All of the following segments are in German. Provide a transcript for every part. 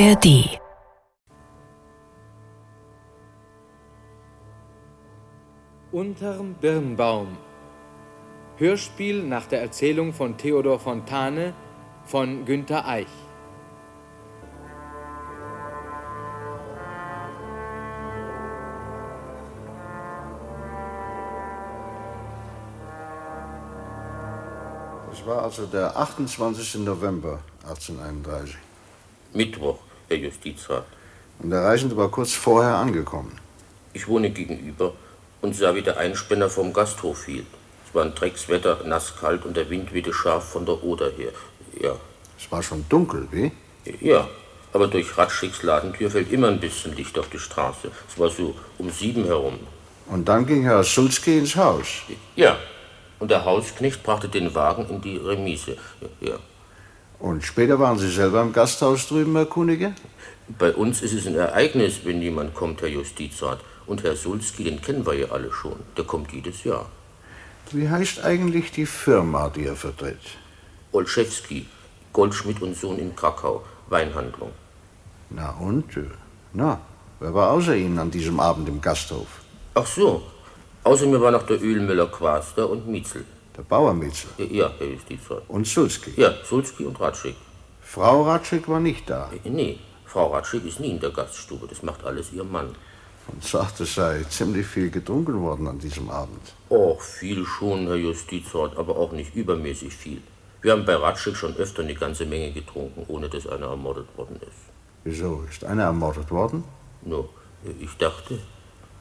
ARD Unterm Birnbaum Hörspiel nach der Erzählung von Theodor Fontane von Günter Eich Das war also der 28. November 1831. Mittwoch, Herr Justizrat. Und der Reisende war kurz vorher angekommen. Ich wohne gegenüber und sah, wie der Einspänner vom Gasthof hielt. Es war ein Dreckswetter, nass kalt und der Wind wehte scharf von der Oder her. Ja. Es war schon dunkel, wie? Ja, aber durch Ratschicks Ladentür fällt immer ein bisschen Licht auf die Straße. Es war so um sieben herum. Und dann ging Herr Sulzki ins Haus. Ja, und der Hausknecht brachte den Wagen in die Remise. Ja. Und später waren Sie selber im Gasthaus drüben, Herr Kunige? Bei uns ist es ein Ereignis, wenn jemand kommt, Herr Justizrat. Und Herr Sulski, den kennen wir ja alle schon. Der kommt jedes Jahr. Wie heißt eigentlich die Firma, die er vertritt? Olszewski, Goldschmidt und Sohn in Krakau, Weinhandlung. Na und? Na, wer war außer Ihnen an diesem Abend im Gasthof? Ach so. Außer mir war noch der Ölmüller Quaster und Mietzel. Der Bauer Mitzel. Ja, Herr Justizrat. Und Sulzki. Ja, Sulski und Ratschik. Frau Ratschik war nicht da. Nee, Frau Ratschik ist nie in der Gaststube. Das macht alles ihr Mann. Und sagt, es sei ziemlich viel getrunken worden an diesem Abend. Och, viel schon, Herr Justizrat, aber auch nicht übermäßig viel. Wir haben bei Ratschik schon öfter eine ganze Menge getrunken, ohne dass einer ermordet worden ist. Wieso? Ist einer ermordet worden? No, ich dachte,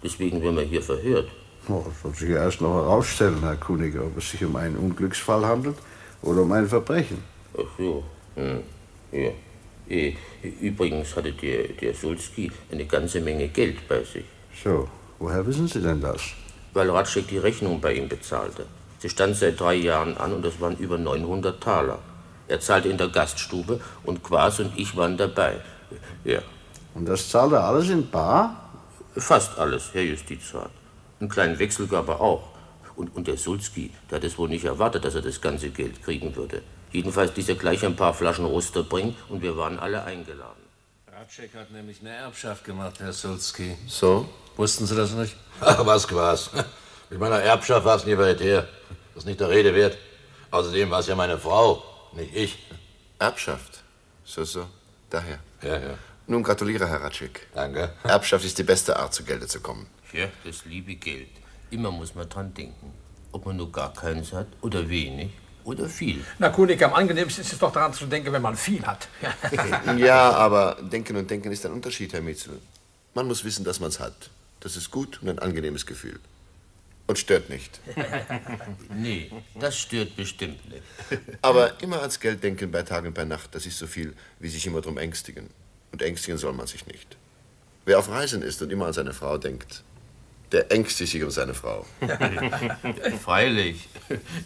deswegen werden wir hier verhört. Oh, das wird sich erst noch herausstellen, Herr Kunige, ob es sich um einen Unglücksfall handelt oder um ein Verbrechen. Ach so, hm. ja. Äh, Übrigens hatte der, der Sulski eine ganze Menge Geld bei sich. So, woher wissen Sie denn das? Weil Ratschek die Rechnung bei ihm bezahlte. Sie stand seit drei Jahren an und das waren über 900 Taler. Er zahlte in der Gaststube und Quas und ich waren dabei. Ja. Und das zahlt er alles in Bar? Fast alles, Herr Justizrat. Einen kleinen Wechsel gab er auch. Und, und der Sulski, der hat es wohl nicht erwartet, dass er das ganze Geld kriegen würde. Jedenfalls ließ er gleich ein paar Flaschen Ruster bringen und wir waren alle eingeladen. Ratschek hat nämlich eine Erbschaft gemacht, Herr Sulski. So? Wussten Sie das nicht? Ach, was Quas. Mit meiner Erbschaft war es nie weit her. Das ist nicht der Rede wert. Außerdem war es ja meine Frau, nicht ich. Erbschaft. So, so. Daher. Ja, ja. Nun gratuliere, Herr Ratschik. Danke. Erbschaft ist die beste Art, zu Gelde zu kommen. Ja, das liebe Geld. Immer muss man dran denken. Ob man nur gar keins hat oder wenig oder viel. Na, Kunik, am angenehmsten ist es doch daran zu denken, wenn man viel hat. ja, aber denken und denken ist ein Unterschied, Herr Mitzel. Man muss wissen, dass man es hat. Das ist gut und ein angenehmes Gefühl. Und stört nicht. nee, das stört bestimmt nicht. Aber immer ans Geld denken bei Tag und bei Nacht, das ist so viel, wie sich immer drum ängstigen. Und ängstigen soll man sich nicht. Wer auf Reisen ist und immer an seine Frau denkt, der ängstigt sich um seine Frau. Freilich.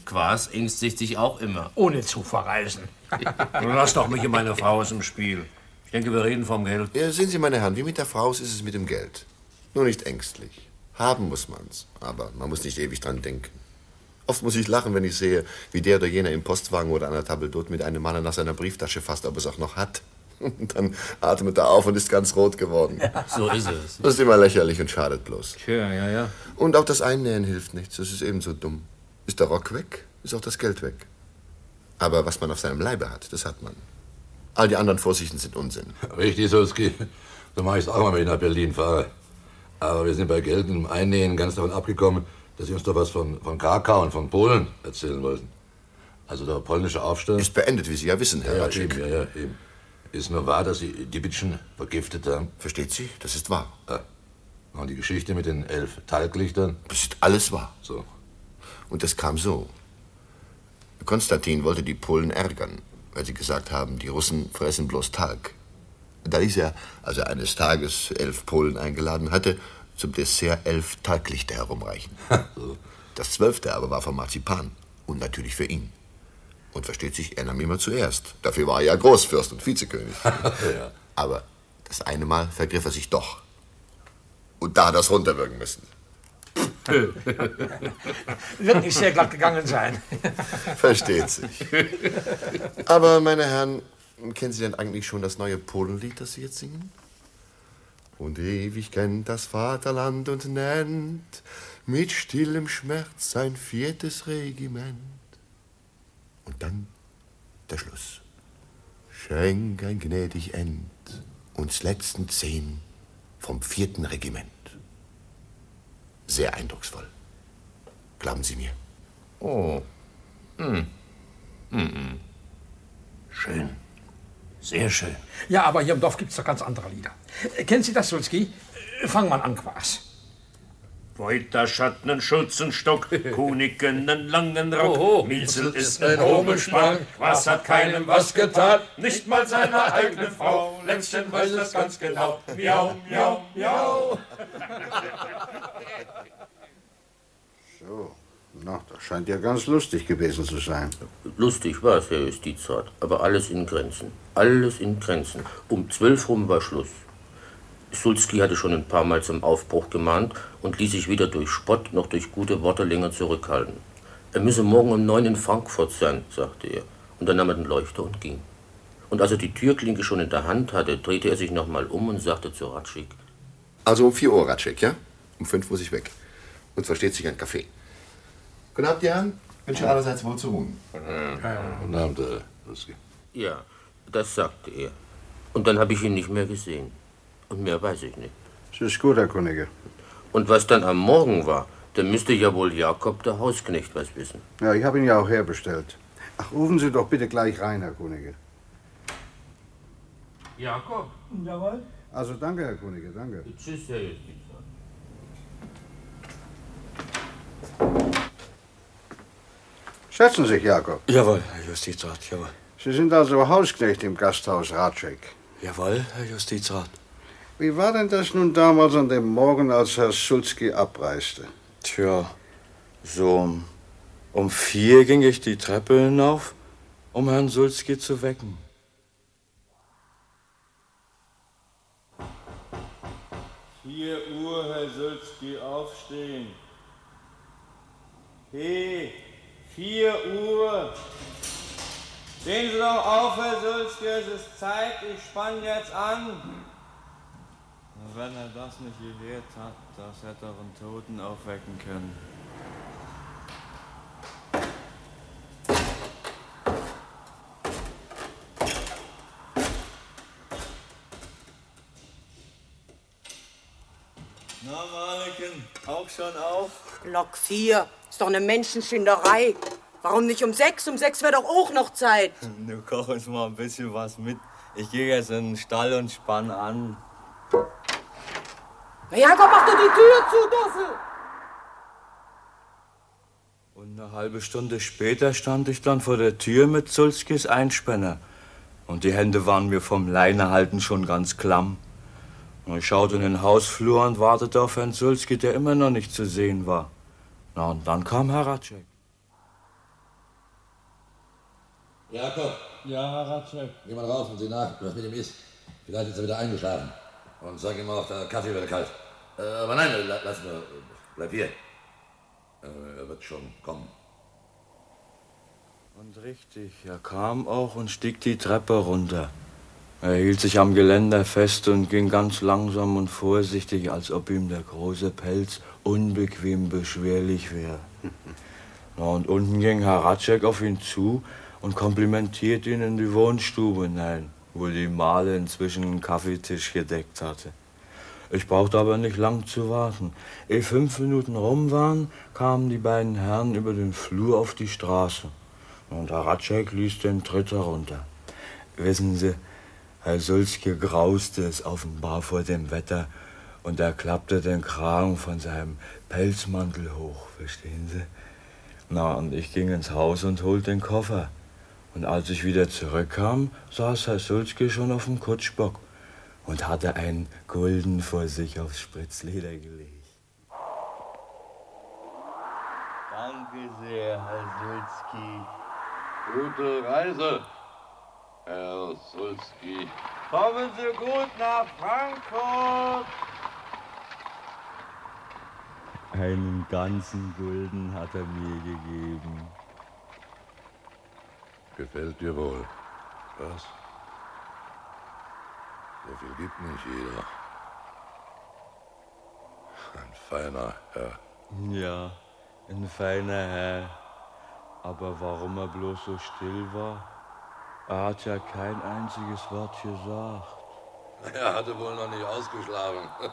Quas ängstigt sich auch immer. Ohne zu verreisen. Nun lass doch mich und meine Frau aus dem Spiel. Ich denke, wir reden vom Geld. Ja, sehen Sie, meine Herren, wie mit der Frau ist es mit dem Geld. Nur nicht ängstlich. Haben muss man's, aber man muss nicht ewig dran denken. Oft muss ich lachen, wenn ich sehe, wie der oder jener im Postwagen oder an der Table d'hôte mit einem Mann nach seiner Brieftasche fasst, ob es auch noch hat. Und dann atmet er auf und ist ganz rot geworden. Ja, so ist es. Das ist immer lächerlich und schadet bloß. Tja, ja, ja. Und auch das Einnähen hilft nichts. Das ist ebenso dumm. Ist der Rock weg, ist auch das Geld weg. Aber was man auf seinem Leibe hat, das hat man. All die anderen Vorsichten sind Unsinn. Richtig, Sulski. So mache ich es auch mal, wenn ich nach Berlin fahre. Aber wir sind bei Geld und Einnähen ganz davon abgekommen, dass Sie uns doch was von, von Krakau und von Polen erzählen wollten. Also der polnische Aufstand. Ist beendet, wie Sie ja wissen, Herr ja, Ratschik. eben, ja, ja, eben. Ist nur wahr, dass Sie Dibitschen vergiftet haben? Versteht Sie? Das ist wahr. Ja. Und die Geschichte mit den elf Talglichtern? Das ist alles wahr. So. Und das kam so. Konstantin wollte die Polen ärgern, weil sie gesagt haben, die Russen fressen bloß Talg. Da ließ er, als er eines Tages elf Polen eingeladen hatte, zum Dessert elf Talglichter herumreichen. Das zwölfte aber war von Marzipan und natürlich für ihn. Und versteht sich, er nahm immer zuerst. Dafür war er ja Großfürst und Vizekönig. ja. Aber das eine Mal vergriff er sich doch. Und da hat er es runterwirken müssen. Wird nicht sehr glatt gegangen sein. Versteht sich. Aber, meine Herren, Kennen Sie denn eigentlich schon das neue Polenlied, das Sie jetzt singen? Und ewig kennt das Vaterland und nennt mit stillem Schmerz sein viertes Regiment. Und dann der Schluss. Schenk ein gnädig End uns letzten zehn vom vierten Regiment. Sehr eindrucksvoll. Glauben Sie mir. Oh. Hm. Mhm. Schön. Sehr schön. Ja, aber hier im Dorf gibt's doch ganz andere Lieder. Kennen Sie das, Sulski? Äh, Fang mal an, Quas. Reuter Schatten, einen Schutzenstock, Kunigen, einen langen Rock. Oho. Mietzel ist ein Hobelspann, was hat keinem was getan, nicht mal seiner eigenen Frau. Lätzchen weiß das ganz genau. Miau, miau, miau. So, na, das scheint ja ganz lustig gewesen zu sein. Lustig war es, Herr Justizrat, aber alles in Grenzen. Alles in Grenzen. Um zwölf rum war Schluss. Sulski hatte schon ein paar Mal zum Aufbruch gemahnt und ließ sich weder durch Spott noch durch gute Worte länger zurückhalten. Er müsse morgen um neun in Frankfurt sein, sagte er. Und dann nahm er den Leuchter und ging. Und als er die Türklinke schon in der Hand hatte, drehte er sich nochmal um und sagte zu Ratschik, Also um 4 Uhr, Ratschek, ja? Um 5 muss ich weg. Und versteht sich ein Kaffee. Guten Abend, Herren. Wünsche allerseits wohl zu ruhen. Guten Abend, Herr Sulski. ja, das sagte er. Und dann habe ich ihn nicht mehr gesehen. Und mehr weiß ich nicht. Es ist gut, Herr Kollege. Und was dann am Morgen war, da müsste ja wohl Jakob, der Hausknecht, was wissen. Ja, ich habe ihn ja auch herbestellt. Ach, rufen Sie doch bitte gleich rein, Herr Kollege. Jakob? Jawohl. Also danke, Herr Kollege, danke. Tschüss, Herr Justizrat. Setzen Sie sich, Jakob. Jawohl, Herr Justizrat, jawohl. Sie sind also Hausknecht im Gasthaus Ratschek. Jawohl, Herr Justizrat. Wie war denn das nun damals an dem Morgen, als Herr Sulski abreiste? Tja, so um, um vier ging ich die Treppe hinauf, um Herrn Sulski zu wecken. Vier Uhr, Herr Sulski, aufstehen. Hey, vier Uhr. Stehen Sie doch auf, Herr Sulski, es ist Zeit, ich spann jetzt an. Wenn er das nicht gehört hat, das hätte er einen Toten aufwecken können. Na, Maliken, auch schon auf? Block 4. Ist doch eine Menschenschinderei. Warum nicht um sechs? Um sechs wäre doch auch noch Zeit. Du koch uns mal ein bisschen was mit. Ich gehe jetzt in den Stall und spann an. Na Jakob, mach doch die Tür zu, Dussel! Und eine halbe Stunde später stand ich dann vor der Tür mit Sulskis Einspänner. Und die Hände waren mir vom Leinehalten schon ganz klamm. Und ich schaute in den Hausflur und wartete auf Herrn Sulski, der immer noch nicht zu sehen war. Na, und dann kam Herr Ratschek. Jakob, Ja, Herr Ratschek. geh mal rauf und sieh nach, was mit ihm ist. Vielleicht ist er wieder eingeschlafen. Und sag ihm auch, der Kaffee wird kalt. Äh, aber nein, la- lass nur. Bleib hier. Äh, er wird schon kommen. Und richtig, er kam auch und stieg die Treppe runter. Er hielt sich am Geländer fest und ging ganz langsam und vorsichtig, als ob ihm der große Pelz unbequem beschwerlich wäre. Na, und unten ging Herr Ratschek auf ihn zu und komplimentierte ihn in die Wohnstube hinein, wo die Male inzwischen einen Kaffeetisch gedeckt hatte. Ich brauchte aber nicht lang zu warten. Ehe fünf Minuten rum waren, kamen die beiden Herren über den Flur auf die Straße. Und Herr Ratschek ließ den Tritt herunter. Wissen Sie, Herr Sulzke grauste es offenbar vor dem Wetter und er klappte den Kragen von seinem Pelzmantel hoch, verstehen Sie? Na, und ich ging ins Haus und holte den Koffer. Und als ich wieder zurückkam, saß Herr Sulzke schon auf dem Kutschbock und hatte einen Gulden vor sich aufs Spritzleder gelegt. Danke sehr, Herr Sulski. Gute Reise, Herr Sulski. Kommen Sie gut nach Frankfurt. Einen ganzen Gulden hat er mir gegeben. Gefällt dir wohl. Was? So viel gibt nicht jeder. Ein feiner Herr. Ja, ein feiner Herr. Aber warum er bloß so still war? Er hat ja kein einziges Wort gesagt. Er hatte wohl noch nicht ausgeschlafen.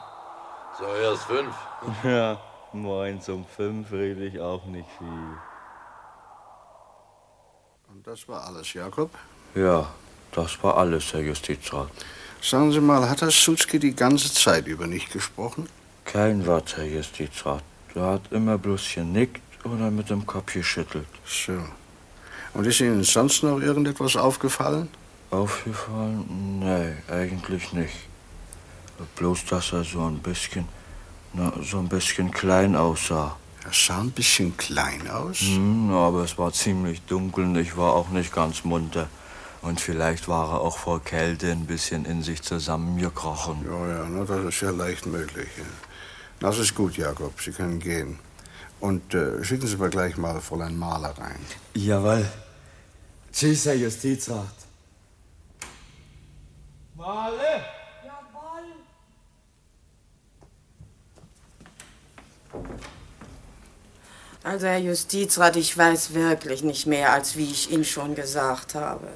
So erst fünf. Ja, morgens um fünf rede ich auch nicht viel. Und das war alles, Jakob? Ja, das war alles, Herr Justizrat. Sagen Sie mal, hat Herr Sutzki die ganze Zeit über nicht gesprochen? Kein Wort, Herr Justizrat. Er hat immer bloß genickt oder mit dem Kopf geschüttelt. So. Und ist Ihnen sonst noch irgendetwas aufgefallen? Aufgefallen? Nee, eigentlich nicht. Bloß, dass er so ein bisschen, na, so ein bisschen klein aussah. Er sah ein bisschen klein aus? Hm, aber es war ziemlich dunkel und ich war auch nicht ganz munter. Und vielleicht war er auch vor Kälte ein bisschen in sich zusammengekrochen. Ja, ja, na, das ist ja leicht möglich. Ja. Das ist gut, Jakob. Sie können gehen. Und äh, schicken Sie mir gleich mal Fräulein Mahler rein. Jawohl. Tschüss, Herr Justizrat. Male! Also, Herr Justizrat, ich weiß wirklich nicht mehr, als wie ich Ihnen schon gesagt habe.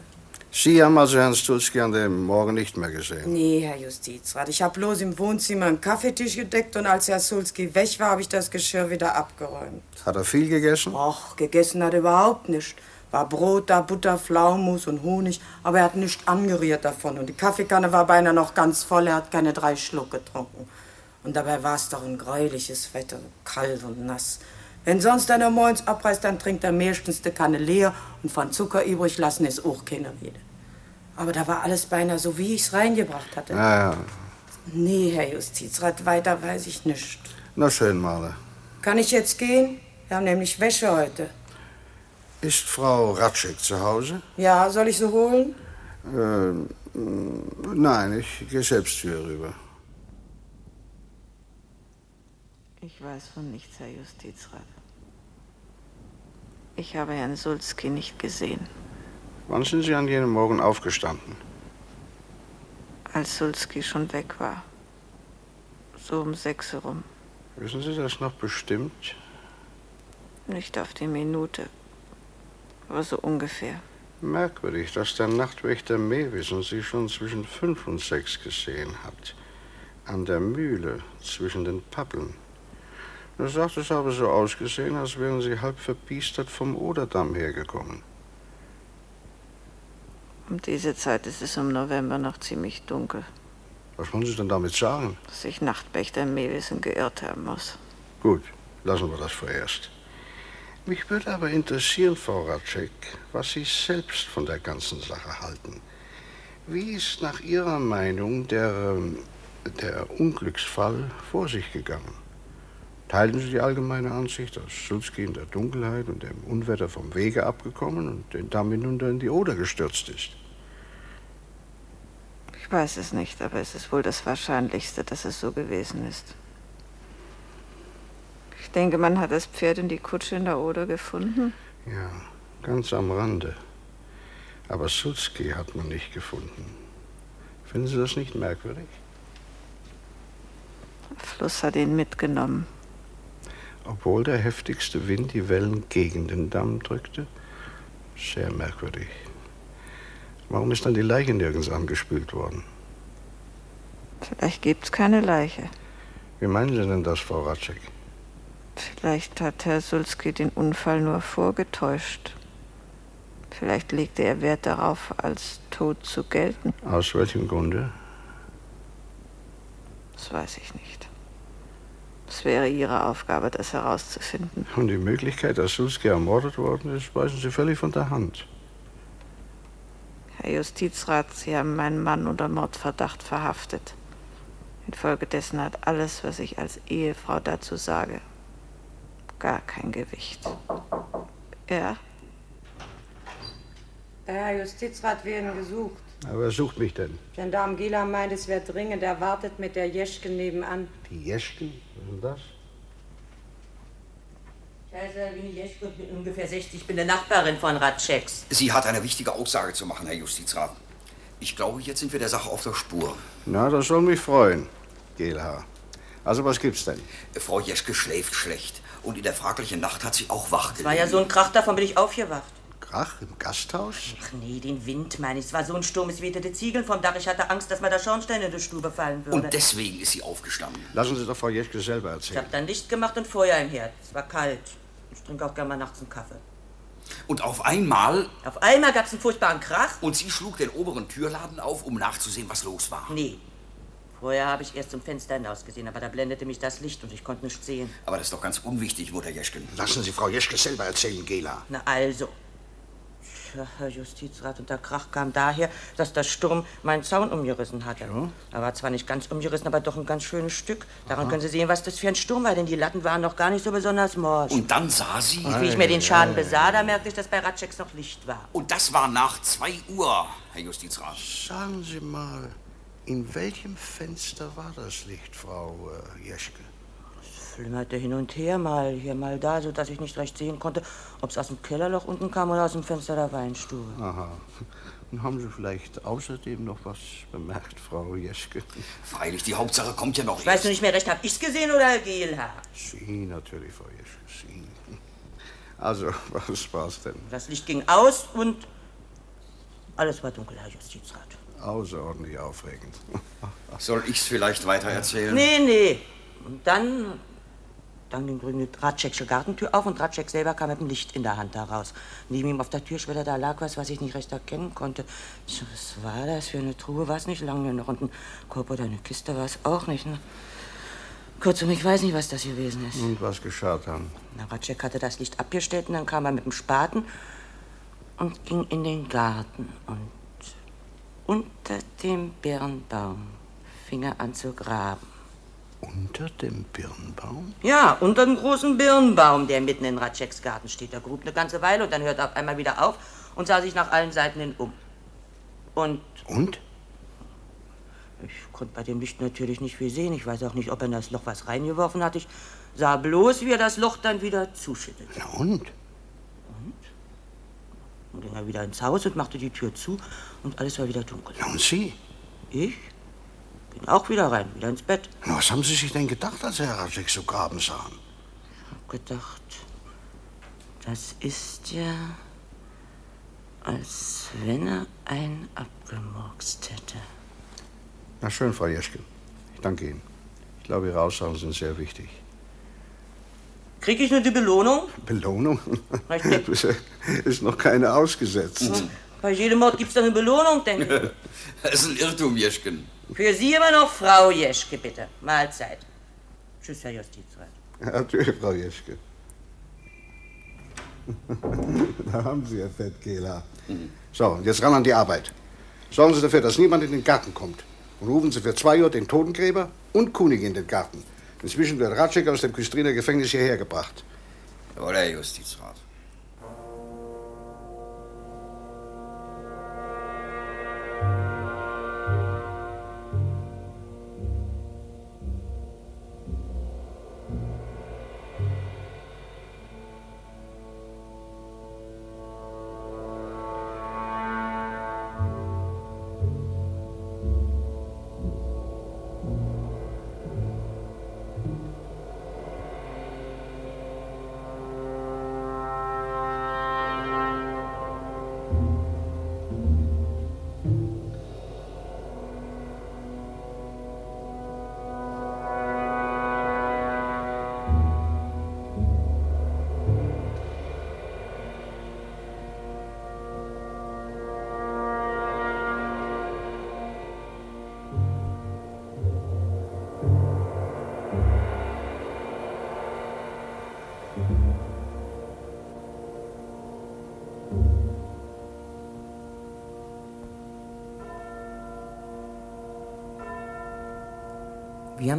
Sie haben also Herrn Stulski an dem Morgen nicht mehr gesehen? Nee, Herr Justizrat, ich habe bloß im Wohnzimmer einen Kaffeetisch gedeckt und als Herr Sulski weg war, habe ich das Geschirr wieder abgeräumt. Hat er viel gegessen? Och, gegessen hat er überhaupt nicht. War Brot da, Butter, Pflaumus und Honig, aber er hat nicht angerührt davon. Und die Kaffeekanne war beinahe noch ganz voll, er hat keine drei Schluck getrunken. Und dabei war es doch ein gräuliches Wetter, kalt und nass. Wenn sonst einer morgens abreißt, dann trinkt er meistens die Kanne leer und von Zucker übrig lassen ist auch keine Rede. Aber da war alles beinahe so, wie ich's reingebracht hatte. Ja, ja. Nee, Herr Justizrat, weiter weiß ich nicht. Na schön, Mahler. Kann ich jetzt gehen? Wir haben nämlich Wäsche heute. Ist Frau Ratschik zu Hause? Ja, soll ich sie holen? Ähm, nein, ich gehe selbst hier rüber. Ich weiß von nichts, Herr Justizrat. Ich habe Herrn Sulski nicht gesehen. Wann sind Sie an jenem Morgen aufgestanden? Als Sulski schon weg war. So um sechs herum. Wissen Sie das noch bestimmt? Nicht auf die Minute. Aber so ungefähr. Merkwürdig, dass der Nachtwächter Mewisen Sie schon zwischen fünf und sechs gesehen hat. An der Mühle zwischen den Pappeln. Er sagt, es habe so ausgesehen, als wären Sie halb verbiestert vom Oderdamm hergekommen. Um diese Zeit ist es im November noch ziemlich dunkel. Was wollen Sie denn damit sagen? Dass sich Nachtwächter Mewisen geirrt haben muss. Gut, lassen wir das vorerst. Mich würde aber interessieren, Frau Ratschek, was Sie selbst von der ganzen Sache halten. Wie ist nach Ihrer Meinung der, ähm, der Unglücksfall vor sich gegangen? Teilen Sie die allgemeine Ansicht, dass Sulski in der Dunkelheit und dem Unwetter vom Wege abgekommen und den Damm hinunter in die Oder gestürzt ist? Ich weiß es nicht, aber es ist wohl das Wahrscheinlichste, dass es so gewesen ist. Ich denke, man hat das Pferd und die Kutsche in der Oder gefunden. Ja, ganz am Rande. Aber Sulski hat man nicht gefunden. Finden Sie das nicht merkwürdig? Der Fluss hat ihn mitgenommen. Obwohl der heftigste Wind die Wellen gegen den Damm drückte? Sehr merkwürdig. Warum ist dann die Leiche nirgends angespült worden? Vielleicht gibt's keine Leiche. Wie meinen Sie denn das, Frau Ratschek? Vielleicht hat Herr Sulski den Unfall nur vorgetäuscht. Vielleicht legte er Wert darauf, als tot zu gelten. Aus welchem Grunde? Das weiß ich nicht. Es wäre Ihre Aufgabe, das herauszufinden. Und die Möglichkeit, dass Sulski ermordet worden ist, weisen Sie völlig von der Hand. Herr Justizrat, Sie haben meinen Mann unter Mordverdacht verhaftet. Infolgedessen hat alles, was ich als Ehefrau dazu sage, gar kein Gewicht. Ja? Der Herr Justizrat werden gesucht. Aber wer sucht mich denn? Gendarm Gila meint, es wäre dringend. Er wartet mit der Jeschke nebenan. Die Jeschken? Was ist denn das? Ich heiße Winnie Jeschke und bin ungefähr 60. Ich bin eine Nachbarin von Ratscheks. Sie hat eine wichtige Aussage zu machen, Herr Justizrat. Ich glaube, jetzt sind wir der Sache auf der Spur. Na, das soll mich freuen, Gelhaar. Also, was gibt's denn? Frau Jeschke schläft schlecht. Und in der fraglichen Nacht hat sie auch wach Es war ja so ein Krach, davon bin ich aufgewacht. Krach im Gasthaus? Ach nee, den Wind meine ich. Es war so ein Sturm, es wehte die Ziegel vom Dach. Ich hatte Angst, dass mir der Schornstein in die Stube fallen würde. Und deswegen ist sie aufgestanden. Lassen Sie doch Frau Jeschke selber Ich erzählen. habe dann Licht gemacht und Feuer im Herd. Es war kalt. Ich trinke auch gerne mal nachts einen Kaffee. Und auf einmal. Auf einmal gab es einen furchtbaren Krach. Und sie schlug den oberen Türladen auf, um nachzusehen, was los war. Nee. Vorher habe ich erst zum Fenster hinaus gesehen, aber da blendete mich das Licht und ich konnte nichts sehen. Aber das ist doch ganz unwichtig, Mutter Jeschken. Lassen Sie Frau Jeschke selber erzählen, Gela. Na also. Herr Justizrat, und der Krach kam daher, dass der Sturm meinen Zaun umgerissen hatte. Er war zwar nicht ganz umgerissen, aber doch ein ganz schönes Stück. Daran Aha. können Sie sehen, was das für ein Sturm war, denn die Latten waren noch gar nicht so besonders morsch. Und dann sah sie. Und wie ich mir den Schaden besah, da merkte ich, dass bei Ratscheks noch Licht war. Und das war nach zwei Uhr, Herr Justizrat. Sagen Sie mal, in welchem Fenster war das Licht, Frau äh, Jeschke? Flimmerte hin und her, mal hier, mal da, so dass ich nicht recht sehen konnte, ob es aus dem Kellerloch unten kam oder aus dem Fenster der Weinstube. Aha. Und haben Sie vielleicht außerdem noch was bemerkt, Frau Jeschke? Freilich, die Hauptsache kommt ja noch Ich weiß nur nicht mehr recht, hab ich's gesehen oder Herr Gehlhaar? Sie natürlich, Frau Jeschke, Sie. Also, was war's denn? Das Licht ging aus und alles war dunkel, Herr Justizrat. Außerordentlich aufregend. Soll ich's vielleicht weiter erzählen? Nee, nee. Und dann, drüben die Ratschek'sche Gartentür auf und Ratschek selber kam mit dem Licht in der Hand heraus. Neben ihm auf der Türschwelle, da lag was, was ich nicht recht erkennen konnte. Was war das für eine Truhe? War es nicht lange noch? Und ein Korb oder eine Kiste war es auch nicht. Ne? Kurzum, ich weiß nicht, was das gewesen ist. Und was geschah dann? Na, Ratschek hatte das Licht abgestellt und dann kam er mit dem Spaten und ging in den Garten. Und unter dem Birnbaum fing er an zu graben. Unter dem Birnbaum? Ja, unter dem großen Birnbaum, der mitten in Ratscheks Garten steht. Er grub eine ganze Weile und dann hörte er auf einmal wieder auf und sah sich nach allen Seiten hin um. Und? Und? Ich konnte bei dem Licht natürlich nicht viel sehen. Ich weiß auch nicht, ob er in das Loch was reingeworfen hat. Ich sah bloß, wie er das Loch dann wieder zuschüttete. Na und? Dann ging er wieder ins Haus und machte die Tür zu und alles war wieder dunkel. Na und Sie? Ich? Bin auch wieder rein, wieder ins Bett. Na, was haben Sie sich denn gedacht, als Sie Herr so graben sahen? Hab gedacht, das ist ja, als wenn er einen abgemurkst hätte. Na schön, Frau Jeschke. Ich danke Ihnen. Ich glaube, Ihre Aussagen sind sehr wichtig. Krieg ich nur die Belohnung? Belohnung? Richtig. Ist noch keine ausgesetzt. Bei jedem Mord gibt's doch eine Belohnung, denke ich. Das ist ein Irrtum, Jeschken. Für Sie immer noch Frau Jeschke, bitte. Mahlzeit. Tschüss, Herr Justizrat. Natürlich, Frau Jeschke. da haben Sie Ihr Fettkehler. So, und jetzt ran an die Arbeit. Sorgen Sie dafür, dass niemand in den Garten kommt. Und rufen Sie für zwei Uhr den Totengräber und Kunig in den Garten. Inzwischen wird Ratschek aus dem Küstriner Gefängnis hierher gebracht. Jawohl, Herr Justizrat.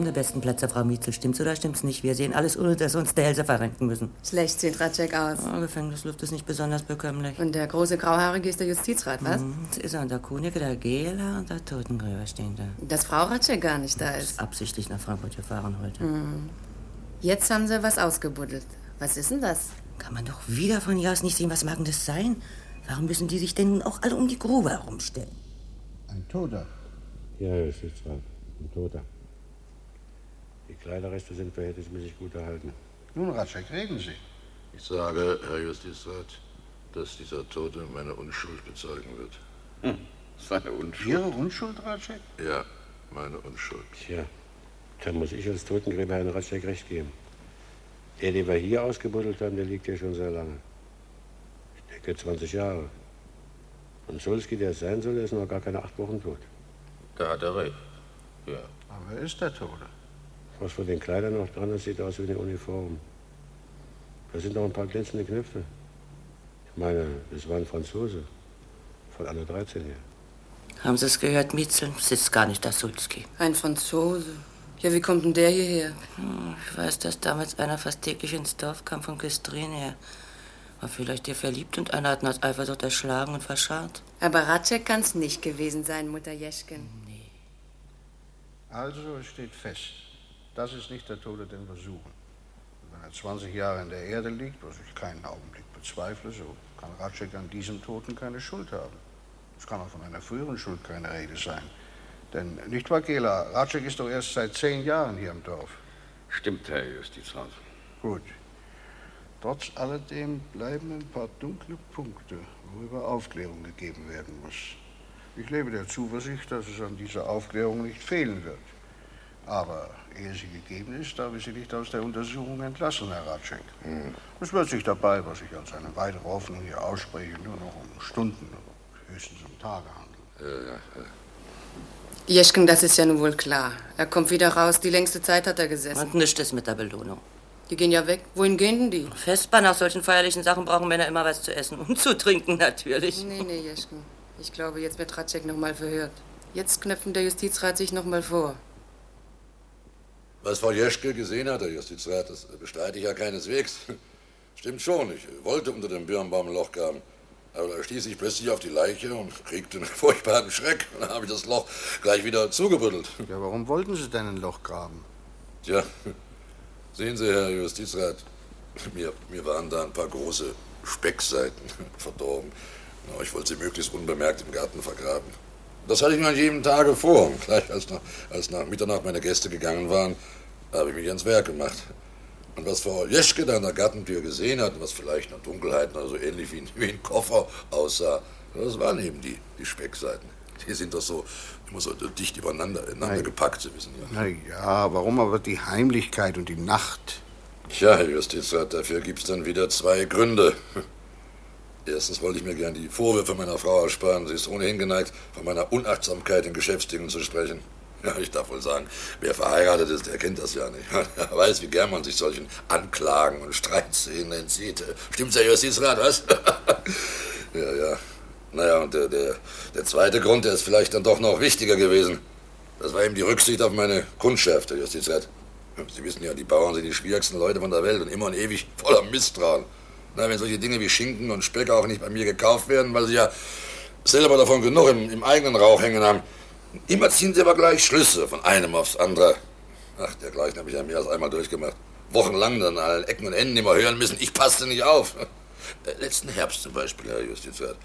Den besten Platz, Frau Mietzel. Stimmt's oder stimmt's nicht? Wir sehen alles, ohne dass wir uns der Hälse verrenken müssen. Schlecht sieht Ratschek aus. Oh, Gefängnisluft ist nicht besonders bekömmlich. Und der große Grauhaarige ist der Justizrat, was? Mhm, das ist er. Und der Kunige, der Gehler und der Totengräber stehen da. Dass Frau Ratschek gar nicht da ist. Absichtlich nach Frankfurt gefahren heute. Hm. Jetzt haben sie was ausgebuddelt. Was ist denn das? Kann man doch wieder von hier aus nicht sehen, was mag denn das sein? Warum müssen die sich denn nun auch alle um die Grube herumstellen? Ein Toter. Ja, Justizrat, ein Toter. Die Kleiderreste sind verhältnismäßig gut erhalten. Nun, Ratschek, reden Sie. Ich sage, Herr Justizrat, dass dieser Tote meine Unschuld bezeugen wird. Hm, seine Unschuld? Ihre Unschuld, Ratschek? Ja, meine Unschuld. Tja, da muss ich als Totengräber Herrn Ratschek recht geben. Der, den wir hier ausgebuddelt haben, der liegt hier schon sehr lange. Ich denke 20 Jahre. Und Sulski, der es sein soll, ist noch gar keine acht Wochen tot. Da hat er recht. Ja. Aber er ist der Tote. Was von den Kleidern noch dran ist, sieht aus wie eine Uniform. Da sind noch ein paar glänzende Knöpfe. Ich meine, das war ein Franzose. Von Anno 13 her. Haben Sie es gehört, Mietzel? Es ist gar nicht der Sulski. Ein Franzose. Ja, wie kommt denn der hierher? Hm, Ich weiß, dass damals einer fast täglich ins Dorf kam von Küstrin her. War vielleicht ihr verliebt und einer hat ihn aus Eifersucht erschlagen und verscharrt. Aber Ratschek kann's nicht gewesen sein, Mutter Jeschken. Also, es steht fest. Das ist nicht der Tote, den wir suchen. Wenn er 20 Jahre in der Erde liegt, was ich keinen Augenblick bezweifle, so kann Ratschek an diesem Toten keine Schuld haben. Es kann auch von einer früheren Schuld keine Rede sein. Denn, nicht wahr, Gela, Ratschek ist doch erst seit zehn Jahren hier im Dorf. Stimmt, Herr Justizrat. Gut. Trotz alledem bleiben ein paar dunkle Punkte, worüber Aufklärung gegeben werden muss. Ich lebe der Zuversicht, dass es an dieser Aufklärung nicht fehlen wird. Aber ehe sie gegeben ist, darf ich Sie nicht aus der Untersuchung entlassen, Herr Ratschek. Es wird sich dabei, was ich als eine weitere Hoffnung hier ausspreche, nur noch um Stunden, höchstens um Tage handeln. Ja, ja, ja. Jeschken, das ist ja nun wohl klar. Er kommt wieder raus. Die längste Zeit hat er gesessen. Und nichts ist mit der Belohnung. Die gehen ja weg. Wohin gehen denn die? Festbar nach solchen feierlichen Sachen brauchen Männer immer was zu essen und zu trinken natürlich. Nee, nee, Jeschken. Ich glaube, jetzt wird Ratschek noch mal verhört. Jetzt knöpfen der Justizrat sich noch mal vor. Was Frau Jeschke gesehen hat, Herr Justizrat, das bestreite ich ja keineswegs. Stimmt schon, ich wollte unter dem Birnbaum ein Loch graben. Aber da stieß ich plötzlich auf die Leiche und kriegte einen furchtbaren Schreck. Und dann habe ich das Loch gleich wieder zugebuddelt. Ja, warum wollten Sie denn ein Loch graben? Tja, sehen Sie, Herr Justizrat, mir, mir waren da ein paar große Speckseiten verdorben. Ich wollte sie möglichst unbemerkt im Garten vergraben. Das hatte ich mir an jedem Tage vor. Und Gleich als nach, als nach Mitternacht meine Gäste gegangen waren, habe ich mich ans Werk gemacht. Und was Frau Jeschke da an der Gartentür gesehen hat, was vielleicht in der Dunkelheit noch so ähnlich wie ein, wie ein Koffer aussah, das waren eben die, die Speckseiten. Die sind doch so immer so dicht übereinander, gepackt, Sie wissen ja. Na ja, warum aber die Heimlichkeit und die Nacht? Tja, Herr Justizrat, dafür gibt's dann wieder zwei Gründe. Erstens wollte ich mir gern die Vorwürfe meiner Frau ersparen. Sie ist ohnehin geneigt, von meiner Unachtsamkeit in Geschäftsdingen zu sprechen. Ja, ich darf wohl sagen, wer verheiratet ist, der kennt das ja nicht. Er weiß, wie gern man sich solchen Anklagen und Streitszenen entzieht. Stimmt's, Herr Justizrat, was? ja, ja. Naja, und der, der, der zweite Grund, der ist vielleicht dann doch noch wichtiger gewesen. Das war eben die Rücksicht auf meine Kundschaft, Herr Justizrat. Sie wissen ja, die Bauern sind die schwierigsten Leute von der Welt und immer und ewig voller Misstrauen. Na, wenn solche Dinge wie Schinken und Speck auch nicht bei mir gekauft werden, weil sie ja selber davon genug im, im eigenen Rauch hängen haben, immer ziehen sie aber gleich Schlüsse von einem aufs andere. Ach, dergleichen habe ich ja mehr als einmal durchgemacht. Wochenlang dann an allen Ecken und Enden immer hören müssen, ich passte nicht auf. Letzten Herbst zum Beispiel, Herr Justizrat,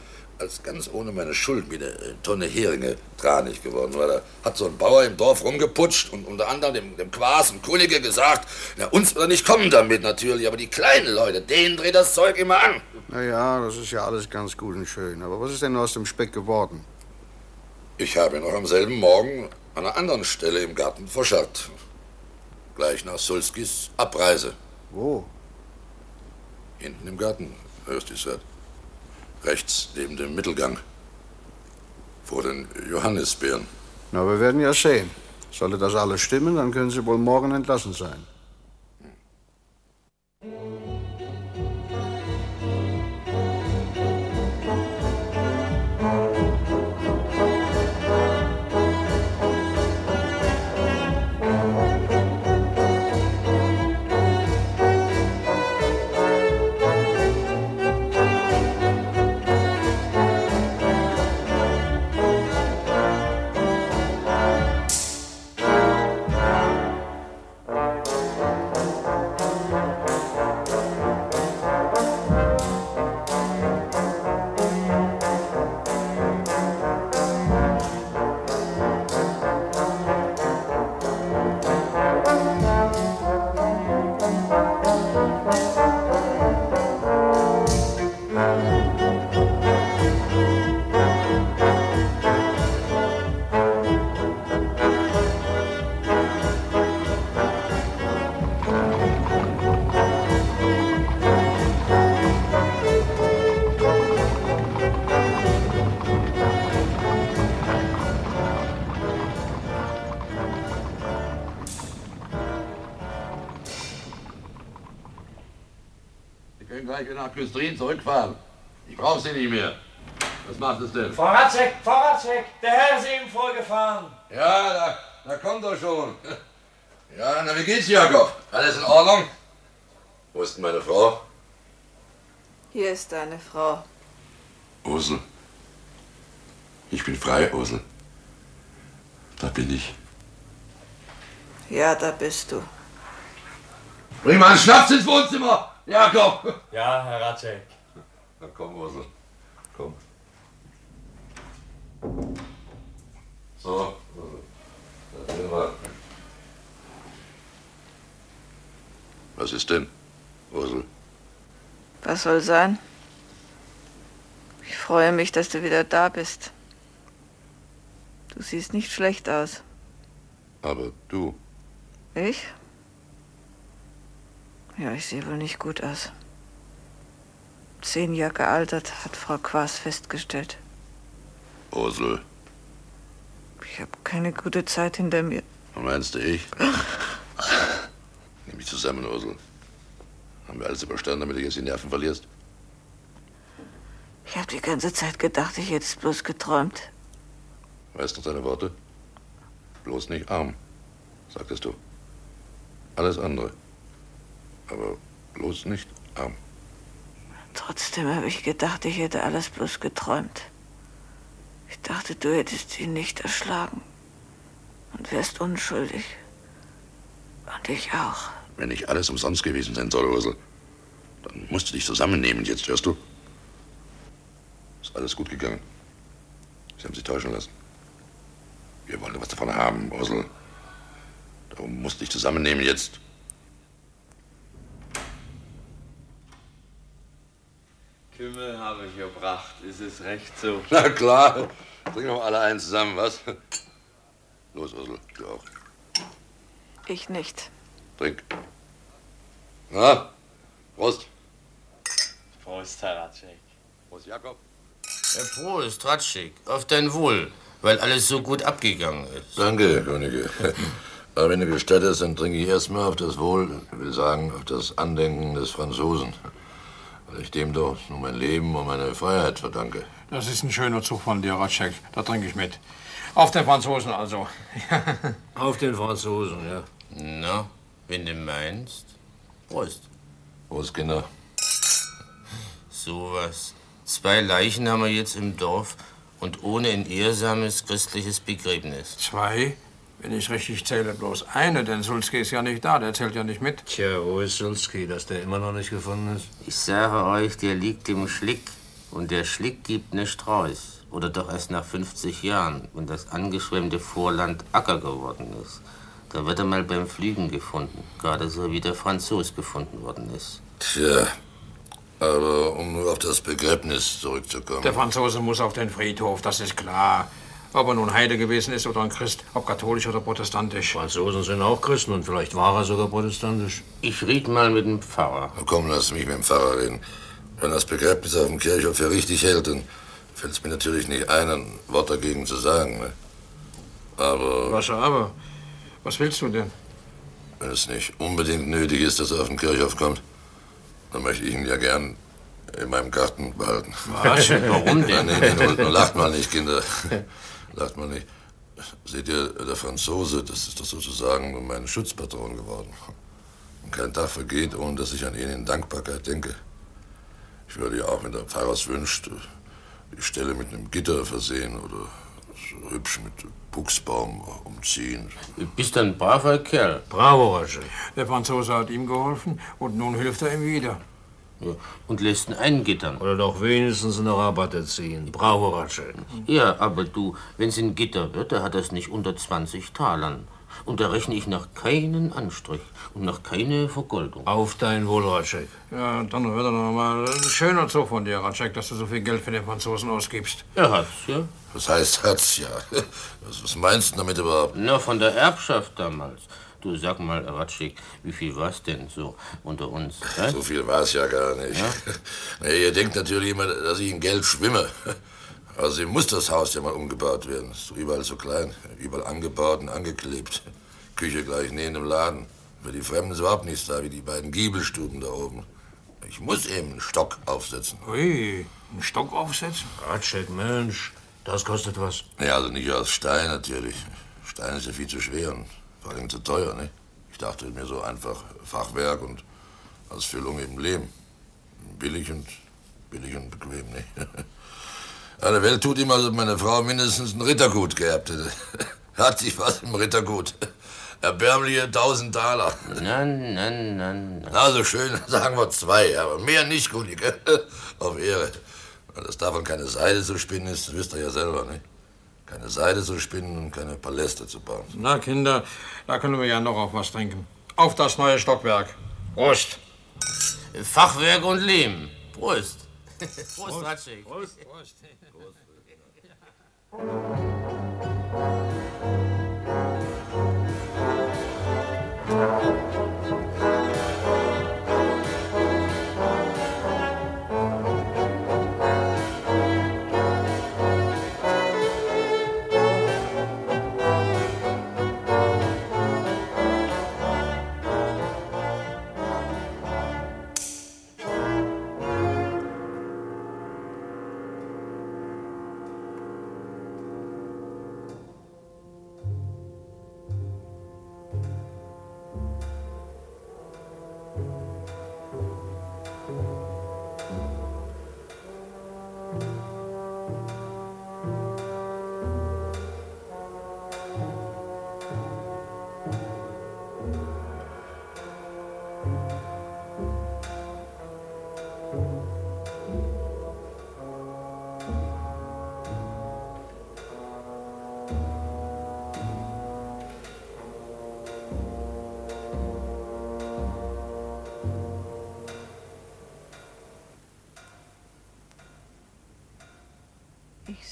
als ganz ohne meine Schuld mir eine äh, Tonne Heringe tranig geworden war, da hat so ein Bauer im Dorf rumgeputscht und unter anderem dem, dem Quas und Kulige gesagt, na, uns wird er nicht kommen damit natürlich, aber die kleinen Leute, denen dreht das Zeug immer an. Na ja, das ist ja alles ganz gut und schön. Aber was ist denn aus dem Speck geworden? Ich habe ihn noch am selben Morgen an einer anderen Stelle im Garten verscharrt. Gleich nach Sulskis Abreise. Wo? Hinten im Garten, Herr Justizrat. Rechts neben dem Mittelgang. Vor den Johannisbeeren. Na, wir werden ja sehen. Sollte das alles stimmen, dann können Sie wohl morgen entlassen sein. gleich nach Küstrin zurückfahren. Ich brauche sie nicht mehr. Was macht es denn? Frau Ratzek, Frau Ratzek, der Herr ist eben vorgefahren. Ja, da, da kommt er schon. Ja, na, wie geht's, Jakob? Alles in Ordnung? Wo ist denn meine Frau? Hier ist deine Frau. Ursel. Ich bin frei, Ursel. Da bin ich. Ja, da bist du. Bring mal einen Schnaps ins Wohnzimmer, Jakob. Ja, Herr Ratzek. Na komm, Ursel. Komm. So, Ursel. Erzähl mal. Was ist denn, Ursel? Was soll sein? Ich freue mich, dass du wieder da bist. Du siehst nicht schlecht aus. Aber du, Ich? Ja, ich sehe wohl nicht gut aus. Zehn Jahre gealtert, hat Frau Quas festgestellt. Ursel, Ich habe keine gute Zeit hinter mir. meinst du ich? Nimm mich zusammen, Ursel. Haben wir alles überstanden, damit du jetzt die Nerven verlierst? Ich habe die ganze Zeit gedacht, ich hätte es bloß geträumt. Weißt du deine Worte? Bloß nicht arm, sagtest du. Alles andere. Aber bloß nicht arm. Trotzdem habe ich gedacht, ich hätte alles bloß geträumt. Ich dachte, du hättest ihn nicht erschlagen und wärst unschuldig. Und ich auch. Wenn nicht alles umsonst gewesen sein soll, Ursel, dann musst du dich zusammennehmen jetzt, hörst du? Ist alles gut gegangen. Sie haben sich täuschen lassen. Wir wollen was davon haben, Ursel. Darum musst du dich zusammennehmen jetzt. Kümmel habe ich gebracht. Ist es recht so? Na klar. Trinken wir alle einen zusammen, was? Los, Ursel, du auch. Ich nicht. Trink. Na, Prost. Prost, Herr Ratschek. Prost, Jakob. Ja, Prost, Ratschik. Auf dein Wohl, weil alles so gut abgegangen ist. Danke, Könige. Aber wenn du gestattest, dann trinke ich erstmal auf das Wohl, ich will sagen, auf das Andenken des Franzosen. Weil ich dem doch nur mein Leben und meine Freiheit verdanke. Das ist ein schöner Zug von dir, Ratschek. Da trinke ich mit. Auf den Franzosen also. Auf den Franzosen, ja. Na, wenn du meinst. Prost. Prost, Kinder. Sowas. Zwei Leichen haben wir jetzt im Dorf und ohne ein ehrsames christliches Begräbnis. Zwei? Wenn ich richtig zähle, bloß eine, denn Sulski ist ja nicht da, der zählt ja nicht mit. Tja, wo ist Sulski, dass der immer noch nicht gefunden ist? Ich sage euch, der liegt im Schlick. Und der Schlick gibt nicht raus. Oder doch erst nach 50 Jahren, wenn das angeschwemmte Vorland Acker geworden ist. Da wird er mal beim Flügen gefunden. Gerade so wie der Franzos gefunden worden ist. Tja, aber um nur auf das Begräbnis zurückzukommen. Der Franzose muss auf den Friedhof, das ist klar. Ob er nun Heide gewesen ist oder ein Christ, ob katholisch oder protestantisch. Franzosen sind auch Christen und vielleicht war er sogar protestantisch. Ich red mal mit dem Pfarrer. Na Komm, lass mich mit dem Pfarrer reden. Wenn das Begräbnis auf dem Kirchhof für richtig hält, dann fällt es mir natürlich nicht ein, ein Wort dagegen zu sagen. Ne? Aber Was aber? Was willst du denn? wenn es nicht unbedingt nötig ist, dass er auf den Kirchhof kommt, dann möchte ich ihn ja gern in meinem Garten behalten. Was? Warum denn? Nee, nur, nur lacht mal nicht, Kinder. Lacht mal nicht. Seht ihr, der Franzose, das ist doch sozusagen mein Schutzpatron geworden. Und kein Tag vergeht, ohne dass ich an ihn in Dankbarkeit denke. Ich würde ja auch, wenn der Pfarrer es wünscht, die Stelle mit einem Gitter versehen oder so hübsch mit Buchsbaum umziehen. Du bist ein braver Kerl. Bravo, Roger. Der Franzose hat ihm geholfen und nun hilft er ihm wieder. Und lässt ihn eingittern. Oder doch wenigstens eine Rabatte ziehen. Bravo, Roger. Ja, aber du, wenn's ein Gitter wird, da hat er's nicht unter 20 Talern. Und da rechne ich nach keinen Anstrich und nach keine Vergoldung. Auf dein Wohl, Ratschek. Ja, dann wird er noch mal ein schöner Zug von dir, Ratschek, dass du so viel Geld für den Franzosen ausgibst. Er hat's, ja. Was heißt hat's ja? Was, was meinst du damit überhaupt? Na, von der Erbschaft damals. Du sag mal, Ratschik, wie viel war's denn so unter uns? hä? So viel war es ja gar nicht. Na, ihr denkt natürlich immer, dass ich in Geld schwimme. Also muss das Haus ja mal umgebaut werden. Ist überall so klein. Überall angebaut und angeklebt. Küche gleich neben dem Laden. Für die Fremden ist überhaupt nichts da, wie die beiden Giebelstuben da oben. Ich muss eben einen Stock aufsetzen. Ui, einen Stock aufsetzen? Ratschek, Mensch, das kostet was. Ja, also nicht aus Stein natürlich. Stein ist ja viel zu schwer und vor allem zu teuer, ne? Ich dachte mir so einfach Fachwerk und als Füllung eben Lehm. Billig und billig und bequem, ne? Alle Welt tut ihm, als ob meine Frau mindestens ein Rittergut geerbt hätte. Hat sich was im Rittergut. Erbärmliche 1000 Taler. Nein, nein, nein. Also schön, sagen wir zwei, aber mehr nicht, gell? Auf Ehre. Weil das davon keine Seide zu spinnen ist, das wisst ihr ja selber, ne? Keine Seide zu spinnen und keine Paläste zu bauen. Na, Kinder, da können wir ja noch auf was trinken. Auf das neue Stockwerk. Prost. Fachwerk und Lehm. Prost. Prost, Prost. Ratschik. Prost, Prost. Ich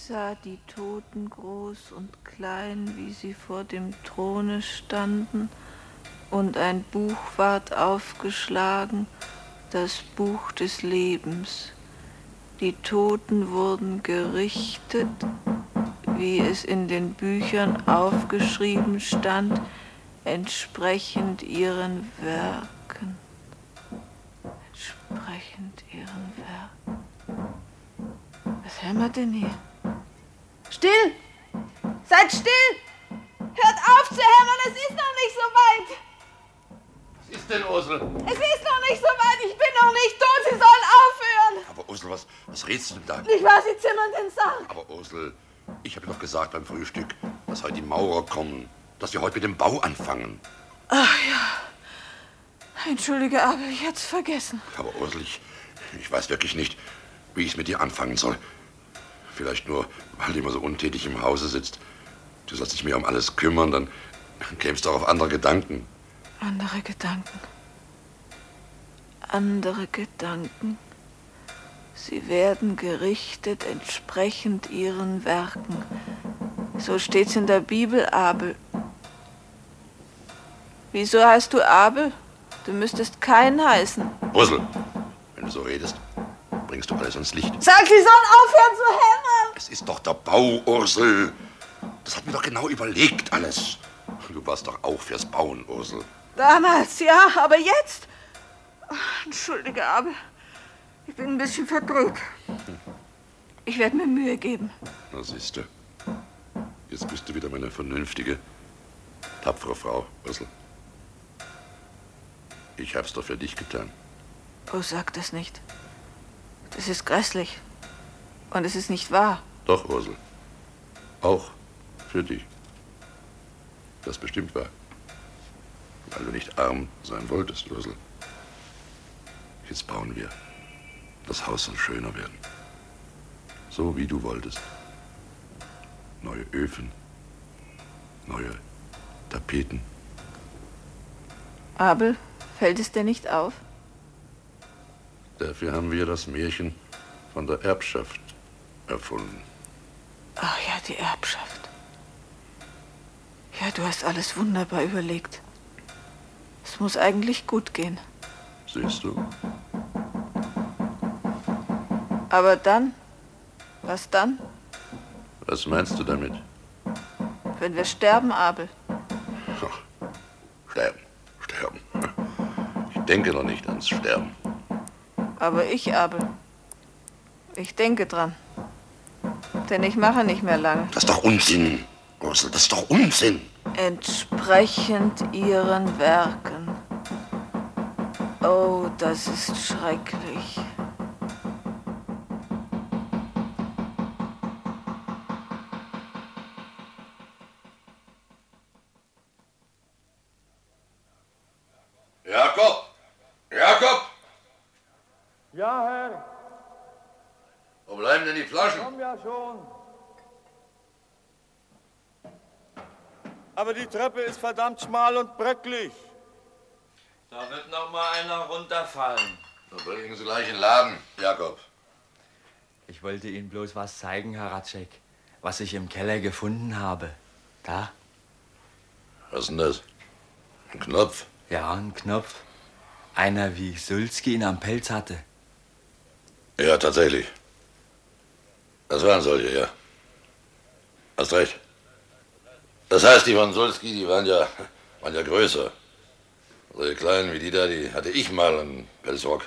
sah die Toten groß und klein, wie sie vor dem Throne standen, und ein Buch ward aufgeschlagen, das Buch des Lebens. Die Toten wurden gerichtet, wie es in den Büchern aufgeschrieben stand, entsprechend ihren Werken. Entsprechend ihren Werken. Was hämmert denn hier? Still! Seid still! Hört auf zu hämmern, es ist noch nicht so weit! Was ist denn, Ursel? Es ist noch nicht so weit, ich bin noch nicht tot, Sie sollen aufhören! Aber Ursel, was, was redst du denn da? Nicht wahr, Sie zimmern den Sarg! Aber Ursel, ich habe doch gesagt beim Frühstück, dass heute die Maurer kommen, dass wir heute mit dem Bau anfangen. Ach ja. Entschuldige, aber ich hätte es vergessen. Aber Ursel, ich, ich weiß wirklich nicht, wie ich es mit dir anfangen soll. Vielleicht nur, weil du immer so untätig im Hause sitzt. Du sollst dich mehr um alles kümmern, dann kämst du auch auf andere Gedanken. Andere Gedanken. Andere Gedanken. Sie werden gerichtet entsprechend ihren Werken. So steht's in der Bibel, Abel. Wieso heißt du Abel? Du müsstest keinen heißen. Ursel, wenn du so redest, bringst du alles ans Licht. Sag, sie sollen aufhören zu hämmern! Es ist doch der Bau, Ursel. Das hat mir doch genau überlegt, alles. Du warst doch auch fürs Bauen, Ursel. Damals, ja, aber jetzt? Ach, Entschuldige, Abel. Ich bin ein bisschen verdrückt. Ich werde mir Mühe geben. Na, siehst du. Jetzt bist du wieder meine vernünftige, tapfere Frau, Ursel. Ich hab's doch für dich getan. Oh, sag das nicht. Das ist grässlich. Und es ist nicht wahr. Doch, Ursel. Auch für dich. Das bestimmt war. Weil du nicht arm sein wolltest, Ursel. Jetzt bauen wir. Das Haus soll schöner werden. So wie du wolltest. Neue Öfen. Neue Tapeten. Abel, fällt es dir nicht auf? Dafür haben wir das Märchen von der Erbschaft erfunden. Ach ja, die Erbschaft. Ja, du hast alles wunderbar überlegt. Es muss eigentlich gut gehen. Siehst du? Aber dann? Was dann? Was meinst du damit? Wenn wir sterben, Abel. Sterben, sterben. Ich denke noch nicht ans Sterben. Aber ich, Abel, ich denke dran. Denn ich mache nicht mehr lange. Das ist doch Unsinn, Ursel, das ist doch Unsinn. Entsprechend ihren Werken. Oh, das ist schrecklich. Jakob! Jakob! Ja, Herr. Wo bleiben denn die Flaschen? Komm ja schon. Aber die Treppe ist verdammt schmal und bröcklig. Da wird noch mal einer runterfallen. Dann bringen Sie gleich in den Laden, Jakob. Ich wollte Ihnen bloß was zeigen, Herr Ratschek, was ich im Keller gefunden habe. Da? Was ist denn das? Ein Knopf? Ja, ein Knopf. Einer, wie Sulski ihn am Pelz hatte. Ja, tatsächlich. Das waren solche, ja. Hast recht. Das heißt, die von Sulski, die waren ja, waren ja größer. Solche kleinen wie die da, die hatte ich mal einen Pelzrock.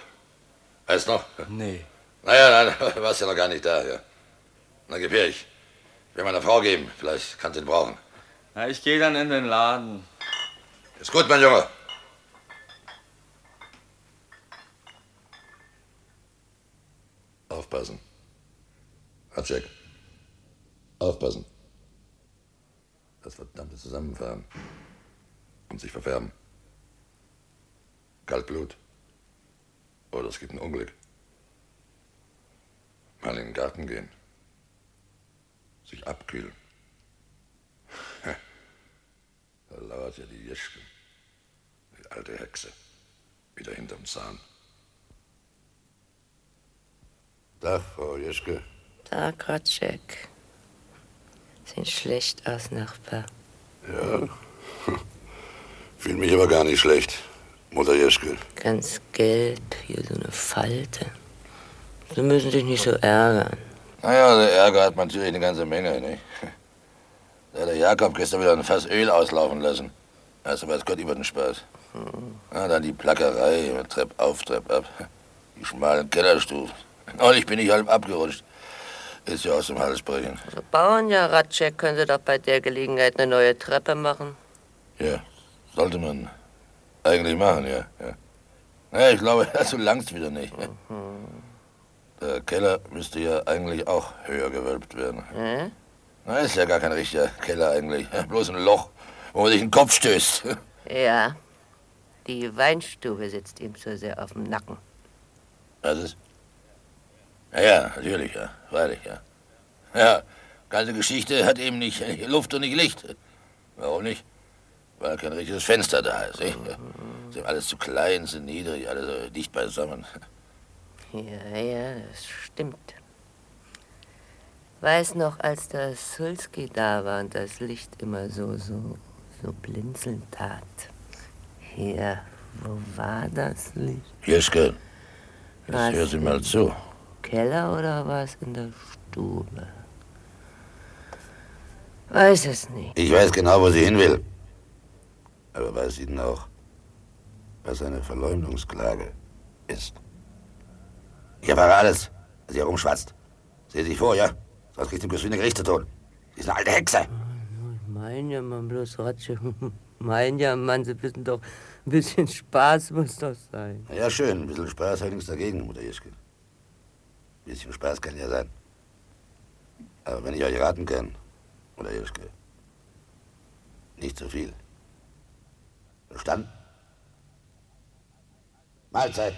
Weißt noch? Nee. Naja, nein, warst ja noch gar nicht da, ja. Na, gib her, ich will meiner Frau geben. Vielleicht kann sie ihn brauchen. Na, ich gehe dann in den Laden. Ist gut, mein Junge. Aufpassen. Hatschek. Aufpassen. Das verdammte Zusammenfahren. Und sich verfärben. Kaltblut. Oder es gibt ein Unglück. Mal in den Garten gehen. Sich abkühlen. Da lauert ja die Jeschke. Die alte Hexe. Wieder hinterm Zahn. Da, Frau Jeschke. Da, Kratschek. Sieht schlecht aus, Nachbar. Ja. Fühl mich aber gar nicht schlecht, Mutter Jeschke. Ganz gelb, hier so eine Falte. Sie müssen sich nicht so ärgern. Naja, der Ärger hat man natürlich eine ganze Menge, nicht? Da hat der Jakob gestern wieder ein Fass Öl auslaufen lassen. Also weiß Gott über den Spaß. Ja, dann die Plackerei, Trepp auf, Trepp ab. Die schmalen Kellerstufen. Neulich bin ich halb abgerutscht. Ist ja aus dem Hals brechen. So bauen ja, Ratschek, können Sie doch bei der Gelegenheit eine neue Treppe machen. Ja, sollte man eigentlich machen, ja. ja. Naja, ich glaube, so langst wieder nicht. Der Keller müsste ja eigentlich auch höher gewölbt werden. Hm? Na, ist ja gar kein richtiger Keller eigentlich. Bloß ein Loch, wo man sich den Kopf stößt. Ja, die Weinstube sitzt ihm so sehr auf dem Nacken. Was ist? Ja, ja, natürlich, ja. Freilich, ja. Ja, ganze Geschichte hat eben nicht Luft und nicht Licht. Warum nicht? Weil kein richtiges Fenster da ist. Nicht? Ist ihm alles zu klein, zu niedrig, alles so dicht beisammen. Ja, ja, das stimmt. Weiß noch, als der Sulski da war und das Licht immer so, so, so blinzeln tat. Hier, wo war das Licht? Jeschke, Was jetzt hör Sie mal zu. Keller oder war es in der Stube? Weiß es nicht. Ich weiß genau, wo sie hin will. Aber weiß sie denn auch, was eine Verleumdungsklage ist? Ich erfahre alles, was ihr rumschwatzt. Sehen Sie sich vor, ja? Sonst kriegt sie bloß wie eine Gericht zu tun. Sie ist eine alte Hexe. Ich mein ja, man bloß Ratsche. Mein ja, Mann, Sie wissen doch, ein bisschen Spaß muss doch sein. Ja, schön. Ein bisschen Spaß ich nichts dagegen, Mutter Jeschke. Bisschen Spaß kann ja sein. Aber wenn ich euch raten kann, Mutter Jeschke, nicht zu viel. Verstanden? Mahlzeit.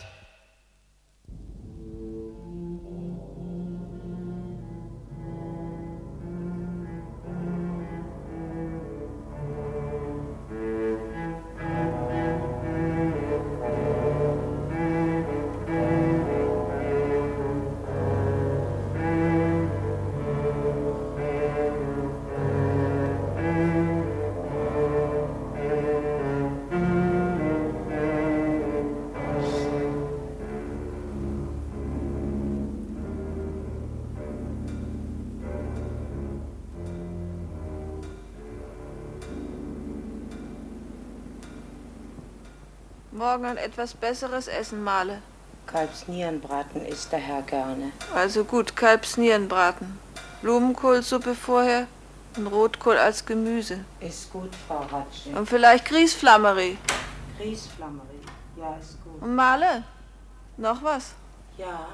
Morgen ein etwas besseres Essen, Male. Kalbsnierenbraten isst der Herr gerne. Also gut, Kalbsnierenbraten. Blumenkohlsuppe vorher und Rotkohl als Gemüse. Ist gut, Frau Ratschek. Und vielleicht Grießflammerie. Grießflammerie. Ja, ist gut. Und Male? Noch was? Ja.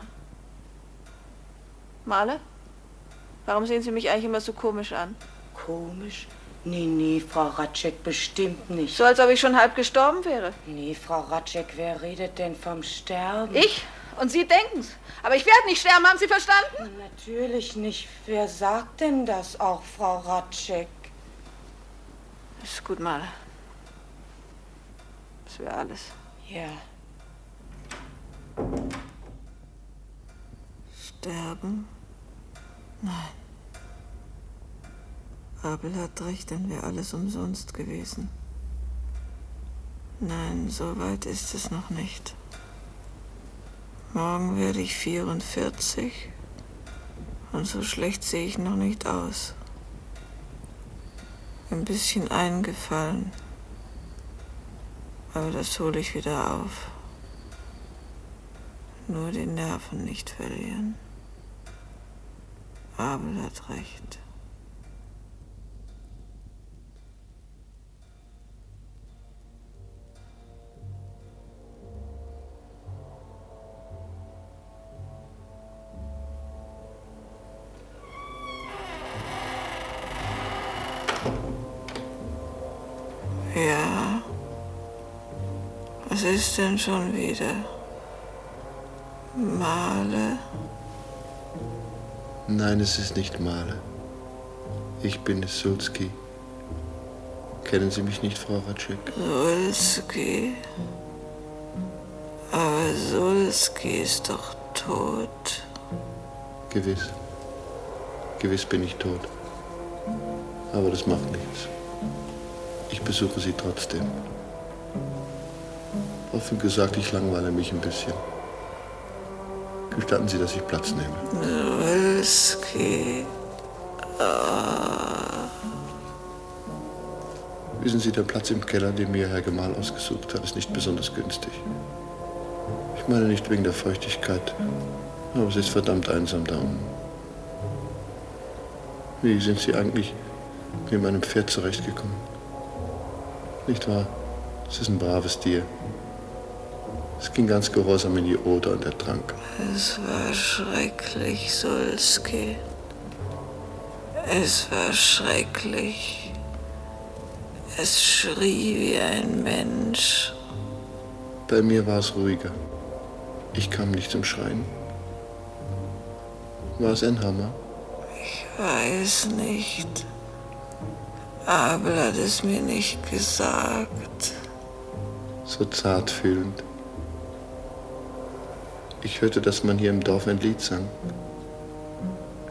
Male? Warum sehen Sie mich eigentlich immer so komisch an? Komisch? Nee, nee, Frau Ratschek, bestimmt nicht. So, als ob ich schon halb gestorben wäre. Nee, Frau Ratschek, wer redet denn vom Sterben? Ich? Und Sie denken's. Aber ich werde nicht sterben, haben Sie verstanden? Natürlich nicht. Wer sagt denn das auch, Frau Ratschek? Ist gut, Male. Das wäre alles. Ja. Sterben? Nein. Abel hat recht, dann wäre alles umsonst gewesen. Nein, so weit ist es noch nicht. Morgen werde ich 44 und so schlecht sehe ich noch nicht aus. Ein bisschen eingefallen, aber das hole ich wieder auf. Nur die Nerven nicht verlieren. Abel hat recht. Was ist denn schon wieder? Male? Nein, es ist nicht Male. Ich bin es, Sulski. Kennen Sie mich nicht, Frau Ratschek? Sulski? Aber Sulski ist doch tot. Gewiss. Gewiss bin ich tot. Aber das macht nichts. Ich besuche Sie trotzdem. Offen gesagt, ich langweile mich ein bisschen. Gestatten Sie, dass ich Platz nehme. Sulski. Ah. Wissen Sie, der Platz im Keller, den mir Herr Gemahl ausgesucht hat, ist nicht besonders günstig. Ich meine nicht wegen der Feuchtigkeit, aber es ist verdammt einsam da unten. Wie sind Sie eigentlich mit meinem Pferd zurechtgekommen? Nicht wahr? Es ist ein braves Tier. Es ging ganz gehorsam in die Oder und er trank. Es war schrecklich, Sulski. Es war schrecklich. Es schrie wie ein Mensch. Bei mir war es ruhiger. Ich kam nicht zum Schreien. War es ein Hammer? Ich weiß nicht. Abel hat es mir nicht gesagt. So zartfühlend. Ich hörte, dass man hier im Dorf ein Lied sang.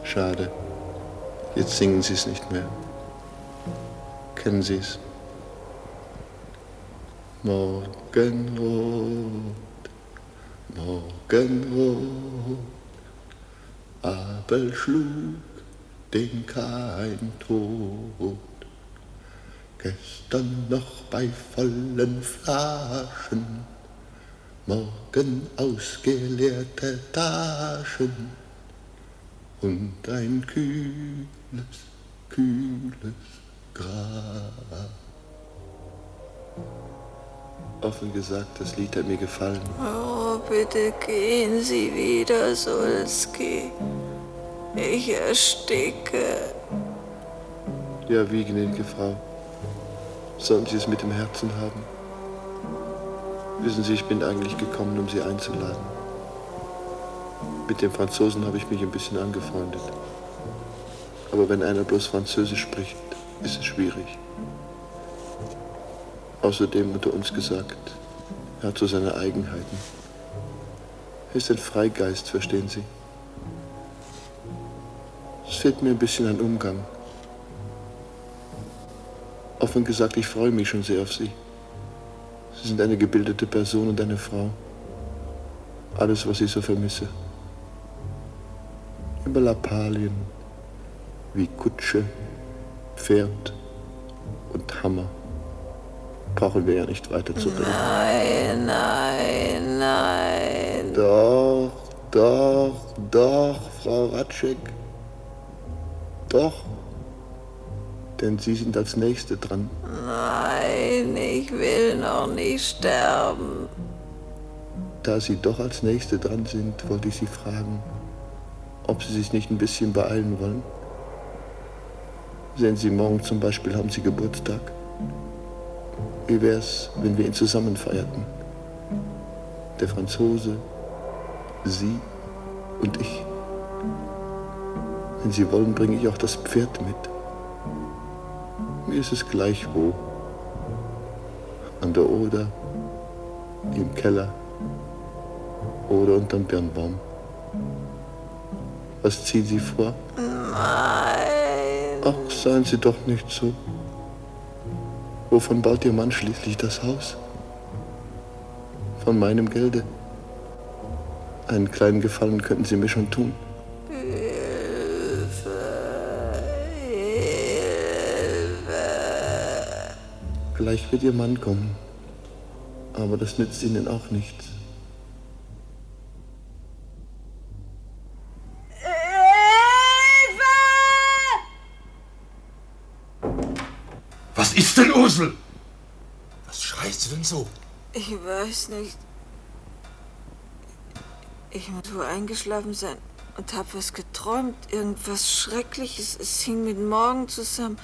Schade. Jetzt singen Sie es nicht mehr. Kennen Sie es? Morgenrot, Morgenrot, Abel schlug den kein Tod. Gestern noch bei vollen Flaschen, morgen ausgeleerte Taschen und ein kühles, kühles Grab. Offen gesagt, das Lied hat mir gefallen. Oh, bitte gehen Sie wieder, Sulski. Ich ersticke. Ja, wie gnädige Frau. Sollen Sie es mit dem Herzen haben? Wissen Sie, ich bin eigentlich gekommen, um Sie einzuladen. Mit dem Franzosen habe ich mich ein bisschen angefreundet. Aber wenn einer bloß Französisch spricht, ist es schwierig. Außerdem unter uns gesagt, er hat so seine Eigenheiten. Er ist ein Freigeist, verstehen Sie? Es fehlt mir ein bisschen an Umgang. Offen gesagt, ich freue mich schon sehr auf Sie. Sie sind eine gebildete Person und eine Frau. Alles, was ich so vermisse. Über Lappalien, wie Kutsche, Pferd und Hammer. brauchen wir ja nicht weiter zu reden. Nein, nein, nein. Doch, doch, doch, Frau Ratschek. Doch. Denn Sie sind als Nächste dran. Nein, ich will noch nicht sterben. Da Sie doch als Nächste dran sind, wollte ich Sie fragen, ob Sie sich nicht ein bisschen beeilen wollen. Sehen Sie, morgen zum Beispiel haben Sie Geburtstag. Wie wär's, wenn wir ihn zusammen feierten? Der Franzose, Sie und ich. Wenn Sie wollen, bringe ich auch das Pferd mit. Mir ist es gleich wo. An der Oder, im Keller oder unterm Birnbaum. Was ziehen Sie vor? Nein. Ach, seien Sie doch nicht so. Wovon baut Ihr Mann schließlich das Haus? Von meinem Gelde. Einen kleinen Gefallen könnten Sie mir schon tun. Vielleicht wird Ihr Mann kommen. Aber das nützt Ihnen auch nichts. Was ist denn, Ursel? Was schreist du denn so? Ich weiß nicht. Ich muss wohl eingeschlafen sein und hab was geträumt. Irgendwas Schreckliches. Es hing mit morgen zusammen.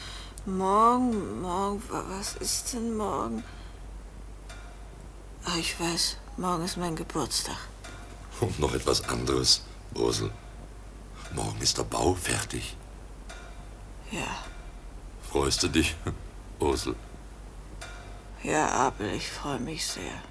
Morgen, morgen, wa- was ist denn morgen? Ah, ich weiß, morgen ist mein Geburtstag. Und noch etwas anderes, Ursel. Morgen ist der Bau fertig. Ja, Freust du dich, Ursel? ja, Abel, ich freue mich sehr.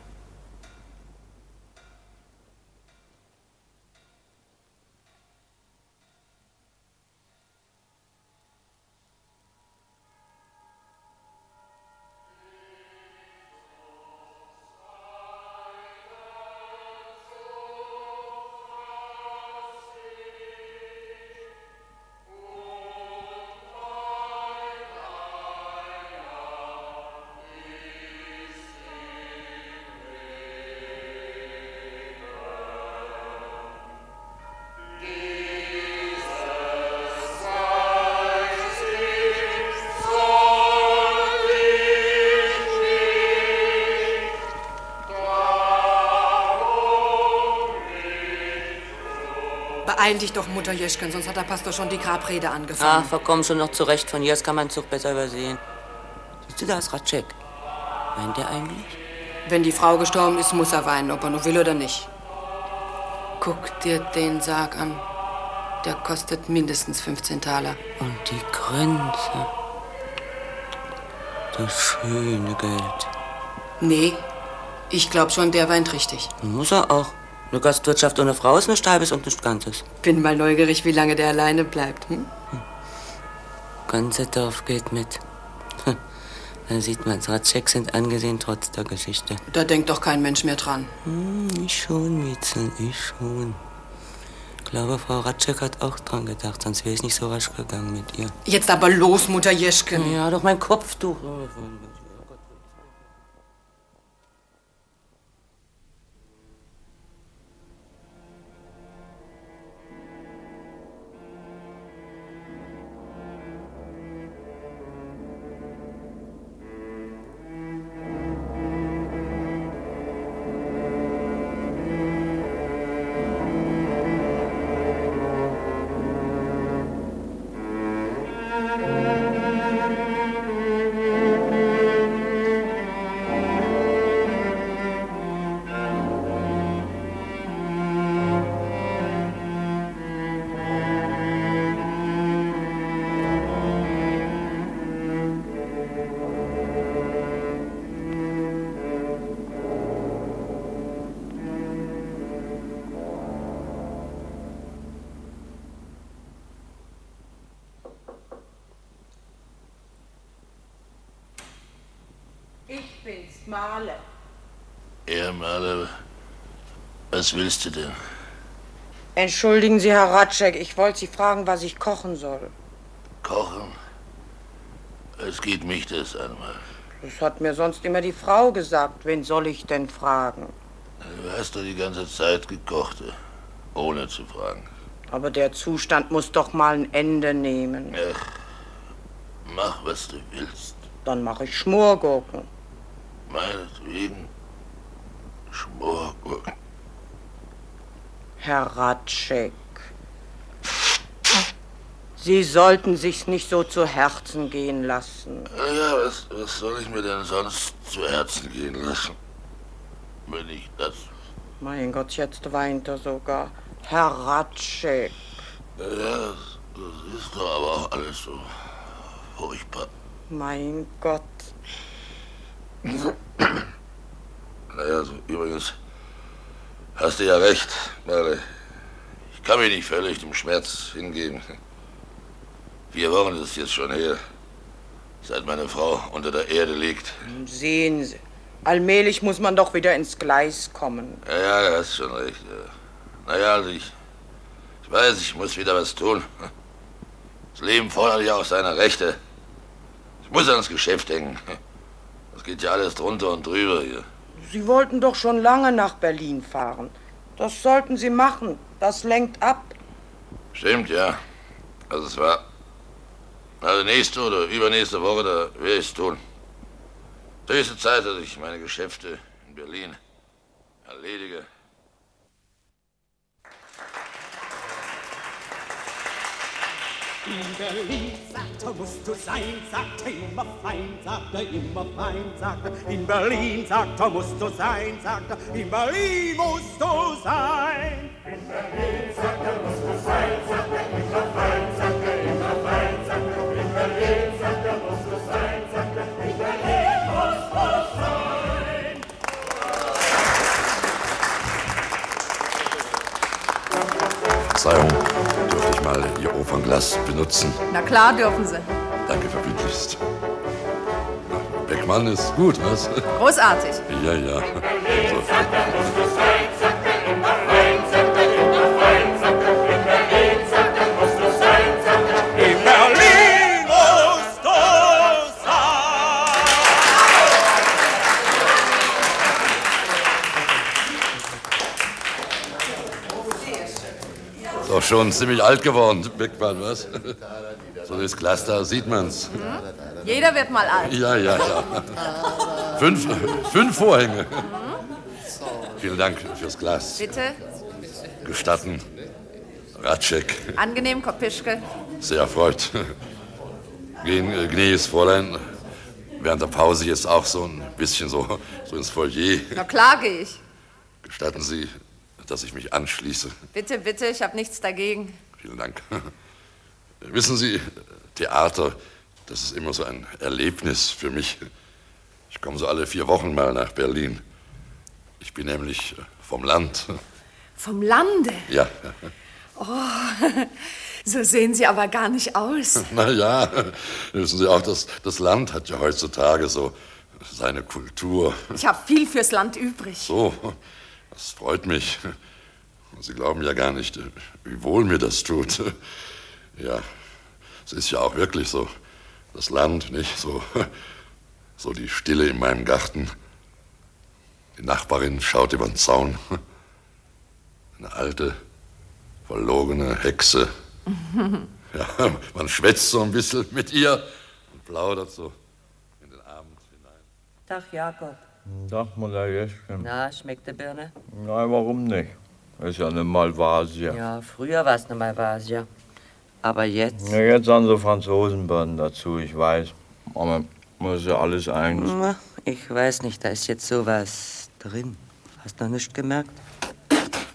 Beeil dich doch, Mutter Jeschken, sonst hat der Pastor schon die Grabrede Ah, angefangen. verkomm schon noch zurecht. Von hier aus kann man den Zug besser übersehen. Siehst du, da ist Ratschek. Meint der eigentlich? Wenn die Frau gestorben ist, muss er weinen, ob er nur will oder nicht. Guck dir den Sarg an. Der kostet mindestens 15 Taler. Und die Krönze. Das schöne Geld. Nee, ich glaub schon, der weint richtig. Muss er auch. Eine Gastwirtschaft ohne Frau ist nichts Halbes und nichts Ganzes. Bin mal neugierig, wie lange der alleine bleibt. Hm? Ganze Dorf geht mit. Hm. Da sieht man, Ratschek sind angesehen trotz der Geschichte. Da denkt doch kein Mensch mehr dran. Hm, ich schon, Mietzel, ich schon. Ich glaube, Frau Ratschek hat auch dran gedacht, sonst wäre es nicht so rasch gegangen mit ihr. Jetzt aber los, Mutter Jeschken. Ja, doch mein Kopftuch. Ich bin's, Male. Ja, Maler, was willst du denn? Entschuldigen Sie, Herr Ratschek, ich wollte Sie fragen, was ich kochen soll. Kochen? Es geht mich das einmal. Das hat mir sonst immer die Frau gesagt. Wen soll ich denn fragen? Du hast doch die ganze Zeit gekocht, ohne zu fragen. Aber der Zustand muss doch mal ein Ende nehmen. Ach, mach, was du willst. Dann mache ich Schmorgurken. Meinetwegen. Schmorgurken. Herr Ratschek. Sie sollten sich's nicht so zu Herzen gehen lassen. Ja, was, was soll ich mir denn sonst zu Herzen gehen lassen? Wenn ich das. Mein Gott, jetzt weint er sogar. Herr Ratschek. Ja, das, das ist doch aber auch alles so furchtbar. Mein Gott. Naja, so, übrigens hast du ja recht, Merle. Ich kann mich nicht völlig dem Schmerz hingeben. Vier Wochen ist es jetzt schon her, seit meine Frau unter der Erde liegt. Sehen Sie. Allmählich muss man doch wieder ins Gleis kommen. Ja, ja, du hast schon recht. Ja. Naja, also ich, ich weiß, ich muss wieder was tun. Das Leben fordert ja auch seine Rechte. Ich muss ans Geschäft denken. Geht ja alles drunter und drüber hier. Sie wollten doch schon lange nach Berlin fahren. Das sollten Sie machen. Das lenkt ab. Stimmt, ja. Also es war. Also nächste oder übernächste Woche, da werde ich es tun. Höchste Zeit, dass ich meine Geschäfte in Berlin erledige. In Berlin, sagt er, musst du sein, sagt er immer fein, sagt er immer fein, sagt er. In Berlin, sagt er, musst du sein, sagt er, in Berlin musst du sein. In Berlin, sagt er, musst du sein, sagt er, immer fein, sagt er, immer fein, sagt er. In Berlin, sagt er, musst du sein, sagt er, in Berlin musst du sein. Verzeihung, dürfte ich mal Ihr Opernglas benutzen? Na klar dürfen Sie. Danke verbindlichst. Beckmann ist gut, was? Großartig. Ja, ja. In schon ziemlich alt geworden, Beckmann, was? So das Glas da sieht man's. Jeder wird mal alt. Ja, ja, ja. Fünf, fünf Vorhänge. Vielen Dank fürs Glas. Bitte. Gestatten. Ratschek, Angenehm, Kopischke. sehr erfreut. Äh, gnädiges Fräulein, während der Pause jetzt auch so ein bisschen so, so ins Foyer. Na klar gehe ich. Gestatten Sie, dass ich mich anschließe. Bitte, bitte, ich habe nichts dagegen. Vielen Dank. Wissen Sie, Theater, das ist immer so ein Erlebnis für mich. Ich komme so alle vier Wochen mal nach Berlin. Ich bin nämlich vom Land. Vom Lande. Ja, Oh, so sehen Sie aber gar nicht aus. na ja, wissen Sie auch, das, das Land hat ja heutzutage so seine Kultur. Ich habe viel fürs Land übrig. So, das freut mich. Sie glauben ja gar nicht, wie wohl mir das tut. Ja, es ist ja auch wirklich so. Das Land, nicht? So, so die Stille in meinem Garten. Die Nachbarin schaut über den Zaun. Eine alte, verlogene Hexe. Ja, man schwätzt so ein bisschen mit ihr und plaudert so in den Abend hinein. Tag, Jakob. Tag, Mutter Jeschken. Na, schmeckt die Birne? Nein, warum nicht? Ist ja eine Malvasia. Ja, früher war es eine Malvasia. Aber jetzt. Ja, jetzt haben sie Franzosenbirnen dazu, ich weiß. Aber muss ja alles eins. Ich weiß nicht, da ist jetzt sowas drin. Hast noch nicht gemerkt?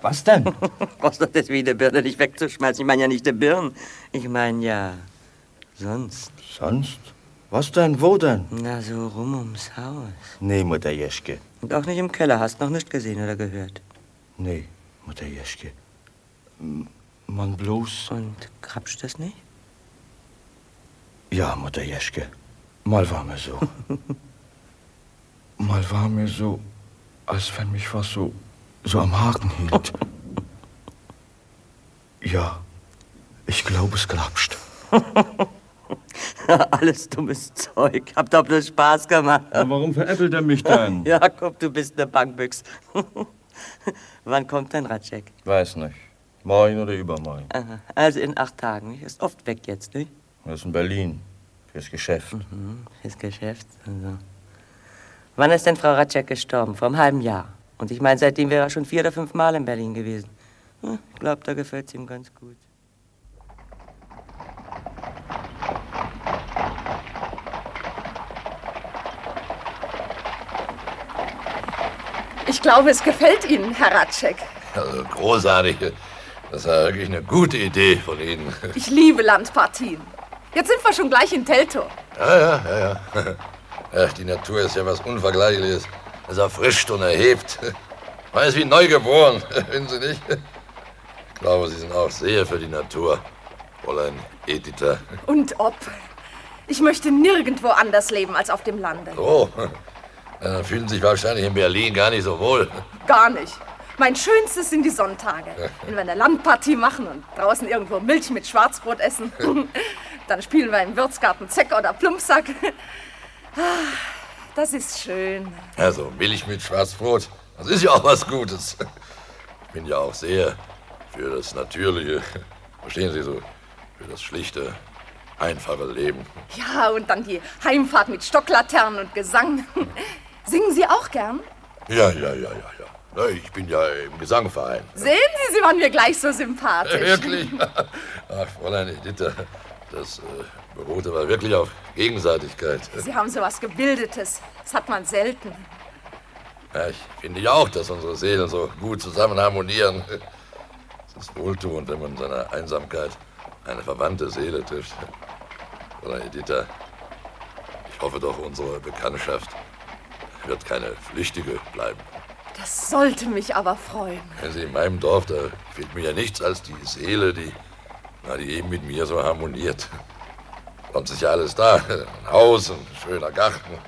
Was denn? Brauchst doch das wie die Birne nicht wegzuschmeißen. Ich meine ja nicht die Birnen. Ich meine ja sonst. Sonst? Was denn? Wo denn? Na, so rum ums Haus. Nee, Mutter Jeschke. Und auch nicht im Keller. Hast noch nicht gesehen oder gehört. Nee, Mutter Jeschke. Man bloß. Und krapscht das nicht? Ja, Mutter Jeschke. Mal war mir so. Mal war mir so, als wenn mich was so, so am Haken hielt. Ja, ich glaube, es klapscht. Alles dummes Zeug. Hab doch bloß Spaß gemacht. Ja, warum veräppelt er mich dann? Jakob, du bist eine Bankbüchs. Wann kommt dein Ratschek? Weiß nicht. Morgen oder übermorgen. Aha, Also in acht Tagen. nicht? Ist oft weg jetzt, nicht? Er ist in Berlin. Fürs Geschäft. Mhm, fürs Geschäft. Also. Wann ist denn Frau Ratschek gestorben? Vor einem halben Jahr. Und ich meine, seitdem wäre er schon vier oder fünf Mal in Berlin gewesen. Hm, Ich glaube, da gefällt es ihm ganz gut. Ich glaube, es gefällt Ihnen, Herr Ratschek. Also großartig. Das war wirklich eine gute Idee von Ihnen. Ich liebe Landpartien. Jetzt sind wir schon gleich in Teltow. Ja, ja, ja, ja. Ach, die Natur ist ja was Unvergleichliches. Es erfrischt und erhebt. Man ist wie neugeboren, finden Sie nicht? Ich glaube, Sie sind auch sehr für die Natur, Fräulein Editha. Und ob. Ich möchte nirgendwo anders leben als auf dem Lande. Oh, dann fühlen Sie sich wahrscheinlich in Berlin gar nicht so wohl. Gar nicht. Mein Schönstes sind die Sonntage. Wenn wir eine Landpartie machen und draußen irgendwo Milch mit Schwarzbrot essen. Dann spielen wir im Wirtsgarten Zeck oder Plumpsack. Ah, Das ist schön. Also Milch mit Schwarzbrot, das ist ja auch was Gutes. Ich bin ja auch sehr für das Natürliche, verstehen Sie so, für das schlichte, einfache Leben. Ja, und dann die Heimfahrt mit Stocklaternen und Gesang. Singen Sie auch gern? Ja, ja, ja, ja, ja. Ich bin ja im Gesangverein. Sehen Sie, Sie waren mir gleich so sympathisch. Wirklich? Ach, Fräulein Editha, das äh, beruht aber wirklich auf Gegenseitigkeit. Sie haben so was Gebildetes. Das hat man selten. Ja, ich finde ja auch, dass unsere Seelen so gut zusammen harmonieren. Es ist wohltuend, wenn man in seiner Einsamkeit eine verwandte Seele trifft. Oder Editha, ich hoffe doch, unsere Bekanntschaft wird keine flüchtige bleiben. Das sollte mich aber freuen. Wenn Sie in meinem Dorf, da fehlt mir ja nichts als die Seele, die, na, die eben mit mir so harmoniert. Sonst ist ja alles da. Ein Haus, ein schöner Garten,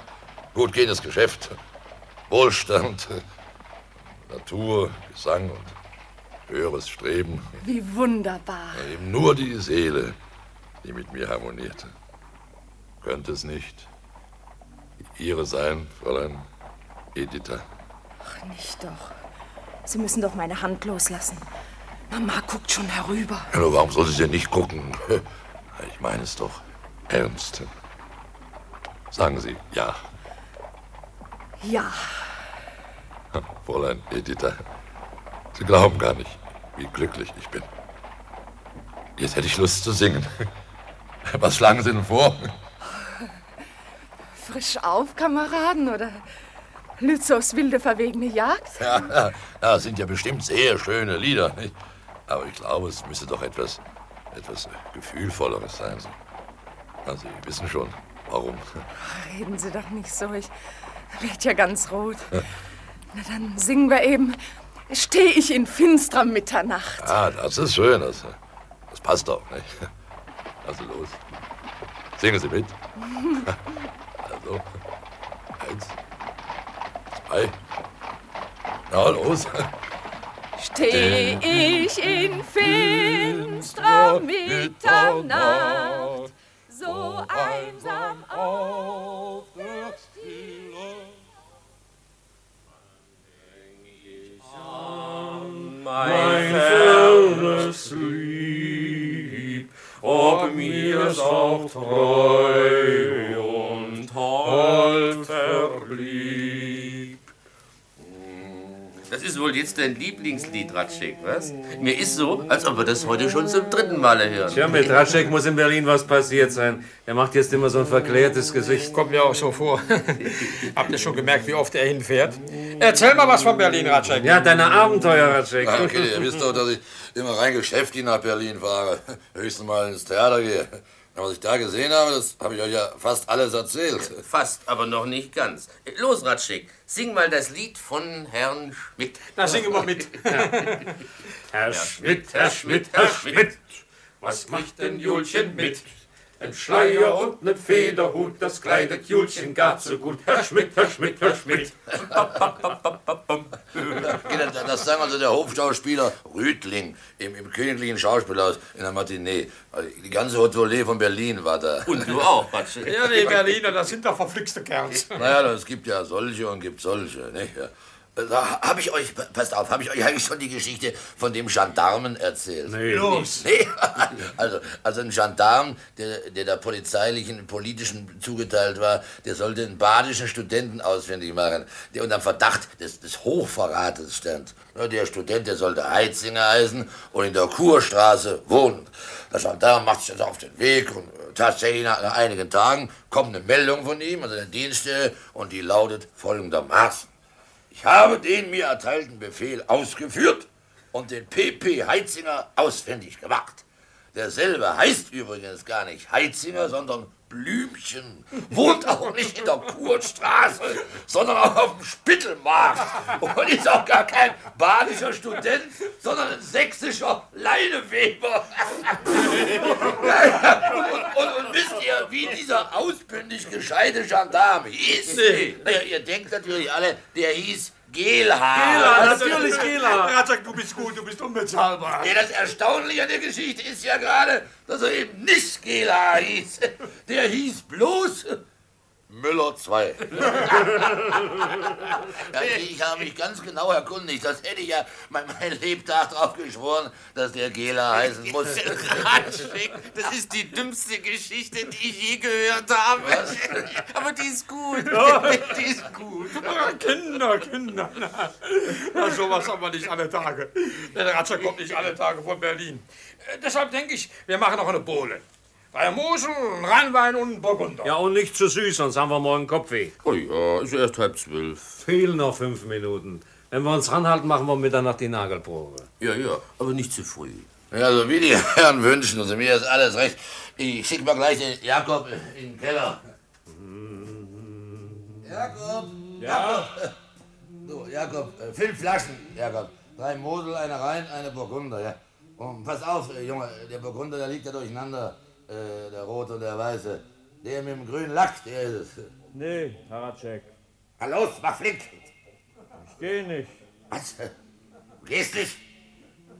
gut gehendes Geschäft, Wohlstand, Natur, Gesang und höheres Streben. Wie wunderbar. Eben nur die Seele, die mit mir harmoniert. Könnte es nicht Ihre sein, Fräulein Editha? Ach, nicht doch. Sie müssen doch meine Hand loslassen. Mama guckt schon herüber. Ja, nur warum soll sie denn nicht gucken? Ich meine es doch ernst. Sagen Sie ja, Ja, Fräulein Editha. Sie glauben gar nicht, wie glücklich ich bin. Jetzt hätte ich Lust zu singen. Was schlagen Sie denn vor? Frisch auf, Kameraden, oder Lützows wilde, verwegene Jagd? Ja, ja, sind ja bestimmt sehr schöne Lieder. Nicht? Aber ich glaube, es müsste doch etwas, etwas Gefühlvolleres sein. So. Na, Sie wissen schon, warum. Reden Sie doch nicht so, ich werd ja ganz rot. Na, dann singen wir eben Steh ich in finsterer Mitternacht. Ah, das ist schön. Das, das passt doch. Nicht? Also los. Singen Sie mit. Also, eins, zwei. Na, los. Steh ich in finsterer Mitternacht, so einsam auf der Stille. mein fernes Lieb, ob mir's auch treu hold verblieb. Das ist wohl jetzt dein Lieblingslied, Ratschek, was? Mir ist so, als ob wir das heute schon zum dritten Male hören. Tja, mit Ratschek muss in Berlin was passiert sein. Er macht jetzt immer so ein verklärtes Gesicht. Kommt mir auch so vor. Habt ihr schon gemerkt, wie oft er hinfährt? Erzähl mal was von Berlin, Ratschek. Ja, deine Abenteuer, Ratschek. Okay, ihr wisst doch, dass ich immer rein geschäftig nach Berlin fahre. Höchstens mal ins Theater gehe. Was ich da gesehen habe, das habe ich euch ja fast alles erzählt. Fast, aber noch nicht ganz. Los, Ratschek, sing mal das Lied von Herrn Schmidt. Na, singe mal mit. Herr Schmidt, Herr Schmidt, Herr Schmidt, was macht denn Julchen mit? Ein Schleier und nen Federhut, das kleidet Julchen gar zu gut. Herr Schmidt, Herr Schmidt, Herr Schmidt. Das- Das sagen also der Hofschauspieler Rüdling im, im Königlichen Schauspielhaus in der Matinee. Also Die ganze Haute von Berlin war da. Und du auch, Ratschek. Ja, die Berliner, das sind doch verflixte Kerls. Naja, es gibt ja solche und gibt solche. Nicht? Da habe ich euch, passt auf, habe ich euch eigentlich schon die Geschichte von dem Gendarmen erzählt? Nee. Los. Nee. Also, also ein Gendarm, der, der der polizeilichen, politischen zugeteilt war, der sollte einen badischen Studenten ausfindig machen, der unter dem Verdacht des, des Hochverrates stand. Der Student, der sollte Heitzinger heißen und in der Kurstraße wohnen. Der Gendarm macht sich jetzt auf den Weg und äh, tatsächlich nach, nach einigen Tagen kommt eine Meldung von ihm, also der Dienststelle, und die lautet folgendermaßen. Ich habe den mir erteilten Befehl ausgeführt und den PP Heitzinger ausfindig gemacht. Derselbe heißt übrigens gar nicht Heitzinger, sondern Blümchen. Wohnt auch nicht in der Kurstraße, sondern auch auf dem Spittelmarkt. Und ist auch gar kein badischer Student, sondern ein sächsischer Leineweber. und, und, und wisst ihr, wie dieser ausbündig gescheite Gendarm hieß? Naja, ihr denkt natürlich alle, der hieß Gelhaar. Gelhaar, natürlich Gelhaar. Ratschek, du bist gut, du bist unbezahlbar. Ja, das Erstaunliche an der Geschichte ist ja gerade, dass er eben nicht Gelhaar hieß. Der hieß bloß Müller 2. ja, ich habe mich ganz genau erkundigt. Das hätte ich ja mein, mein Lebtag drauf geschworen, dass der Gela heißen muss. Ratschek, das ist die dümmste Geschichte, die ich je gehört habe. Aber die ist gut. Ja. Die ist gut. Kinder, Kinder. Na, sowas haben wir nicht alle Tage. Der Ratschek kommt nicht alle Tage von Berlin. Äh, deshalb denke ich, wir machen noch eine Bohle. Drei Mosel, ein Rheinwein und ein Burgunder. Ja, und nicht zu süß, sonst haben wir morgen Kopfweh. Oh ja, ist erst halb zwölf. Fehlen noch fünf Minuten. Wenn wir uns ranhalten, machen wir Mitternacht die Nagelprobe. Ja, ja, aber nicht zu früh. Ja, also wie die Herren wünschen, also mir ist alles recht. Ich schicke mal gleich den Jakob in den Keller. Jakob! Ja? Jakob! So, Jakob, äh, fünf Flaschen, Jakob. Drei Mosel, eine Rhein, eine Burgunder, ja. Und pass auf, äh, Junge, der Burgunder, der liegt ja durcheinander. Äh, der rote und der weiße. Der mit dem grünen Lack, der ist es. Nee, Haracek. Na los, mach flink! Ich geh nicht. Was? Du gehst nicht?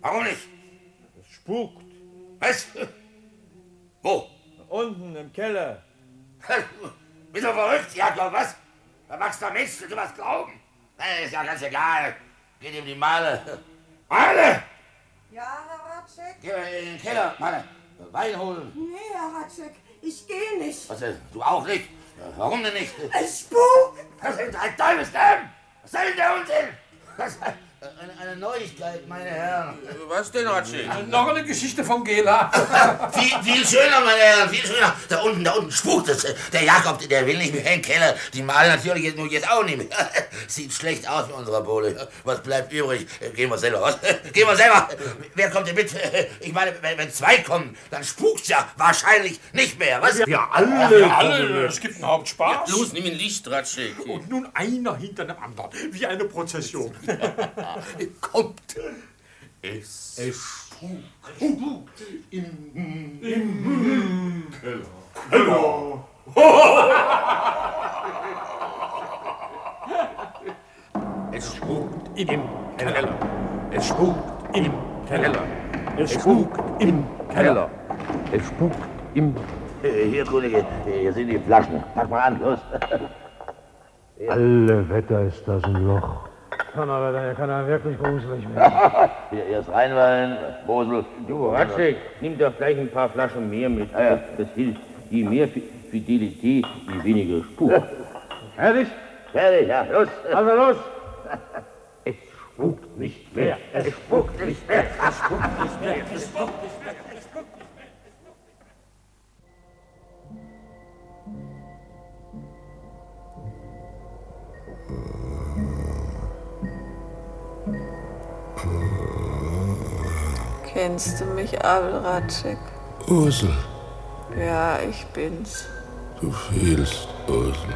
Warum nicht? Es spukt. Was? Wo? Unten im Keller. Bist du verrückt, Jakob, was? Da magst du Mensch, du was glauben. Na, ist ja ganz egal. Geht ihm die Male. Male! Ja, Herr Ratschek? Geh mal in den Keller, Male. Wein holen. Nee, Herr Ratschek, ich gehe nicht. Was denn? Du auch nicht? Warum denn nicht? Es spukt! Was ist ein Teufelsdämm? Was soll denn der Unsinn? Eine, eine Neuigkeit, meine Herren. Was denn, Ratschek? Noch eine Geschichte vom Gela. viel, viel schöner, meine Herren, viel schöner. Da unten, da unten spukt es. Der Jakob, der will nicht mehr in den Keller. Die Male natürlich jetzt, nur jetzt auch nicht mehr. Sieht schlecht aus mit unserer Bohle. Was bleibt übrig? Gehen wir selber raus. Gehen wir selber. Wer kommt denn mit? Ich meine, wenn, wenn zwei kommen, dann spukt's ja wahrscheinlich nicht mehr. Was? Ja, alle. Ja, alle. Es gibt einen Hauptspaß. Ja, los, nimm ein Licht, Ratschek. Und nun einer hinter dem anderen. Wie eine Prozession. Kommt. Es, es spukt. Spukt im, im Keller. Es spukt im Keller. Es spukt im Keller. Es spukt im Keller. Es spukt im Hier, Kollege, hier sind die Flaschen. Pack mal an, los. Alle Wetter ist das ein Loch. Kann aber dann kann er wirklich gruselig werden. Hier, erst Rheinwein, Mosel. Du, Ratschek, nimm doch gleich ein paar Flaschen mehr mit. Das, das hilft. Je mehr Fi- Fidelität, je weniger Spuk. Fertig? Fertig, ja, los. Also los! Es spukt nicht mehr. Es spukt nicht mehr. Es spukt nicht mehr. Es spukt nicht mehr. Kennst du mich, Abel Ratschek? Ursel, Ja, ich bin's. du fehlst, Ursel.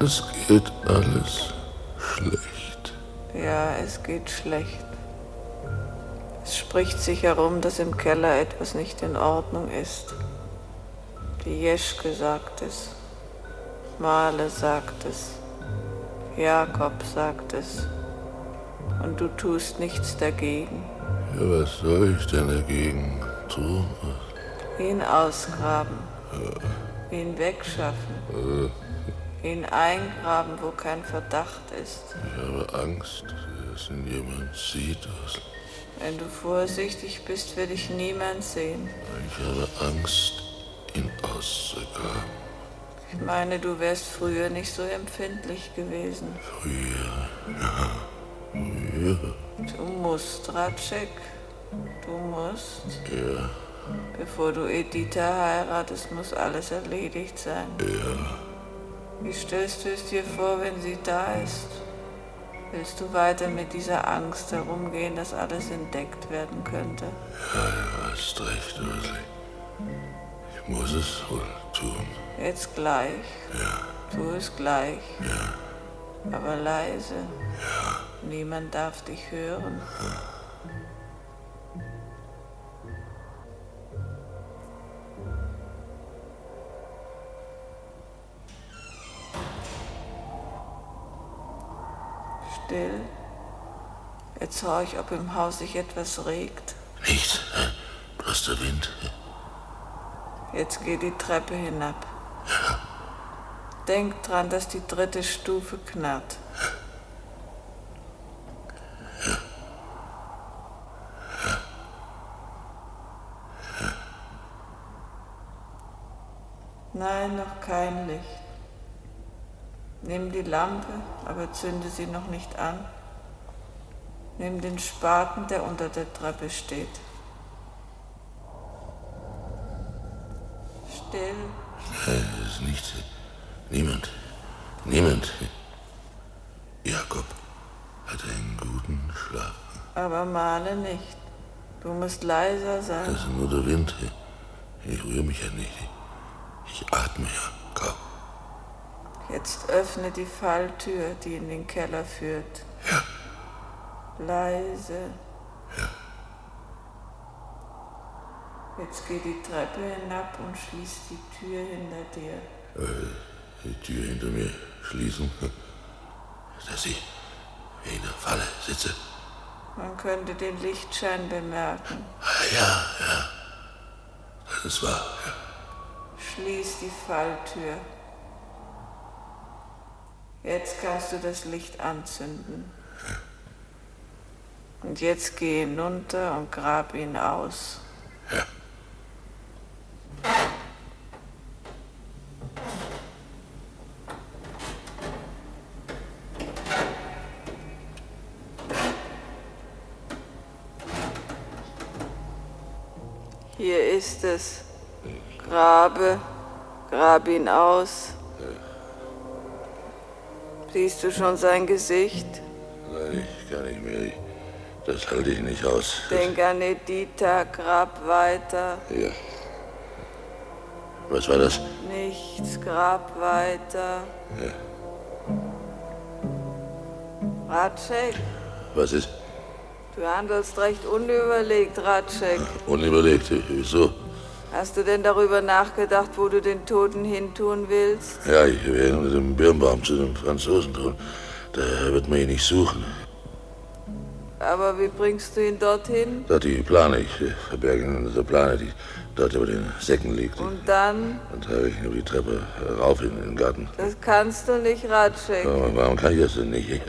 Es geht alles schlecht. Ja, es geht schlecht. Es spricht sich herum, dass im Keller etwas nicht in Ordnung ist. Die Jeschke sagt es. Male sagt es. Jakob sagt es. Und du tust nichts dagegen. Ja, was soll ich denn dagegen tun? Ihn ausgraben. Ihn wegschaffen. Ihn eingraben, wo kein Verdacht ist. Ich habe Angst, dass ihn jemand sieht. Wenn du vorsichtig bist, will dich niemand sehen. Ich habe Angst, ihn auszugraben. Ich meine, du wärst früher nicht so empfindlich gewesen. Früher, ja. Früher. Du musst, Ratschek. Du musst. Ja, Bevor du Editha heiratest, muss alles erledigt sein. ja. Wie stellst du es dir vor, wenn sie da ist? Willst du weiter mit dieser Angst herumgehen, dass alles entdeckt werden könnte? Ja, du hast recht, Ursel. Ich muss es wohl tun. Jetzt gleich. Ja, Tu es gleich. ja, Aber leise. ja. Niemand darf dich hören. Still. Jetzt horch, ich, ob im Haus sich etwas regt. Nichts. Bloß der Wind. Jetzt geh die Treppe hinab. Denk dran, dass die dritte Stufe knarrt. Nein, noch kein Licht. Nimm die Lampe, aber zünde sie noch nicht an. Nimm den Spaten, der unter der Treppe steht. Still. Es ist nichts. Niemand. Niemand. Jakob hat einen guten Schlaf. Aber male nicht. Du musst leiser sein. Das ist nur der Wind. Ich rühre mich ja nicht. Ich atme ja kaum. Jetzt öffne die Falltür, die in den Keller führt. Ja. Leise. Jetzt geh die Treppe hinab und schließ die Tür hinter dir. Äh, Die Tür hinter mir schließen. Dass ich wie in der Falle sitze. Man könnte den Lichtschein bemerken. Ja, ja. Das ist wahr. Ja. Schließ die Falltür. Jetzt kannst du das Licht anzünden. Und jetzt geh hinunter und grab ihn aus. Hier ist es. Grabe, grab ihn aus. Siehst du schon sein Gesicht? Nein, ich kann nicht mehr. Das halte ich nicht aus. Denk an Editha, grab weiter. Ja. Was war das? Nichts, grab weiter. Ja. Ratschek, Was ist? du handelst recht unüberlegt, Ratschek. Unüberlegt. Wieso? Hast du denn darüber nachgedacht, wo du den Toten hintun willst? Ja, ich werde mit dem Birnbaum zu dem Franzosen tun. Da wird man ihn nicht suchen. Aber wie bringst du ihn dorthin? Dort die Plane, ich verberge ihn unter der Plane, die dort über den Säcken liegt. Und dann? Dann treibe ich ihn über die Treppe rauf in den Garten. Das kannst du nicht, Ratschek. Warum kann ich das denn nicht? Ich,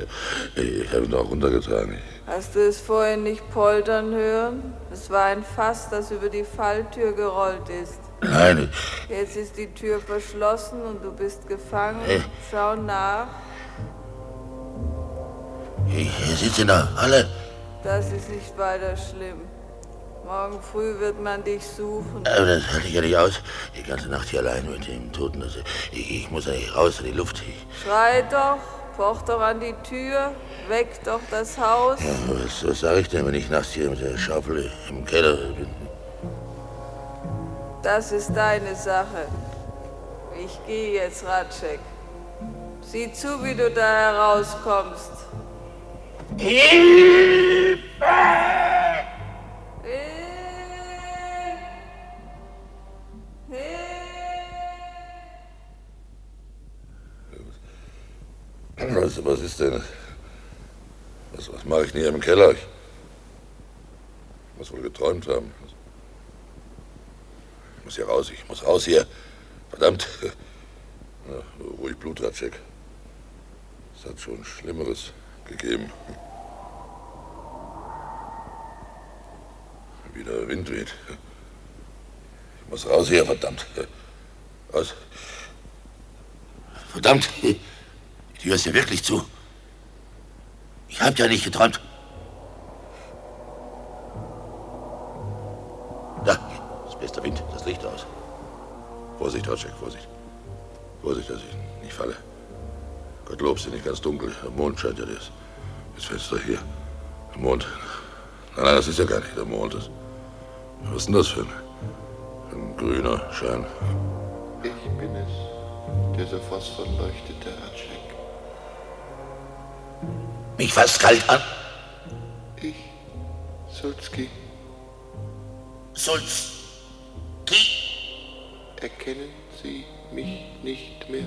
ich, ich habe ihn doch runtergetragen. Hast du es vorhin nicht poltern hören? Es war ein Fass, das über die Falltür gerollt ist. nein, Jetzt ist die Tür verschlossen und du bist gefangen. Hey. Schau nach. ich, ich sitze in der Halle. Das ist nicht weiter schlimm. Morgen früh wird man dich suchen. Aber das halte ich ja nicht aus. Die ganze Nacht hier allein mit dem Toten. Also, ich, ich muss ja nicht raus in die Luft. Ich, Schrei doch, poch doch an die Tür, weck doch das Haus. ja, was, was sage ich denn, wenn ich nachts hier mit der Schaufel im Keller bin? Das ist deine Sache. Ich gehe jetzt, Ratschek. Sieh zu, wie du da herauskommst. Hilfe! Was, was ist denn? Was, was mache ich denn hier im Keller? Ich muss wohl geträumt haben. Ich muss hier raus, ich muss raus hier. Verdammt. Na, ruhig Blutratschek. Es hat schon Schlimmeres gegeben. Wieder Wind weht. Ich muss raus hier, verdammt. Raus. Verdammt, die Tür ist ja wirklich zu. Ich hab ja nicht geträumt. Da, ist bester Wind, das Licht aus. Vorsicht, Hotcheck, Vorsicht. Vorsicht, dass ich nicht falle. Gottlob ja nicht ganz dunkel. Der Mond scheint ja das, das Fenster hier. Der Mond. Nein, nein, das ist ja gar nicht der Mond. Das, was ist denn das für ein, ein grüner Schein? Ich bin es, der so Phosphor leuchtet, der Ratschek. Mich fasst kalt an. Ich, Sulski. Sulz. Erkennen Sie mich nicht mehr?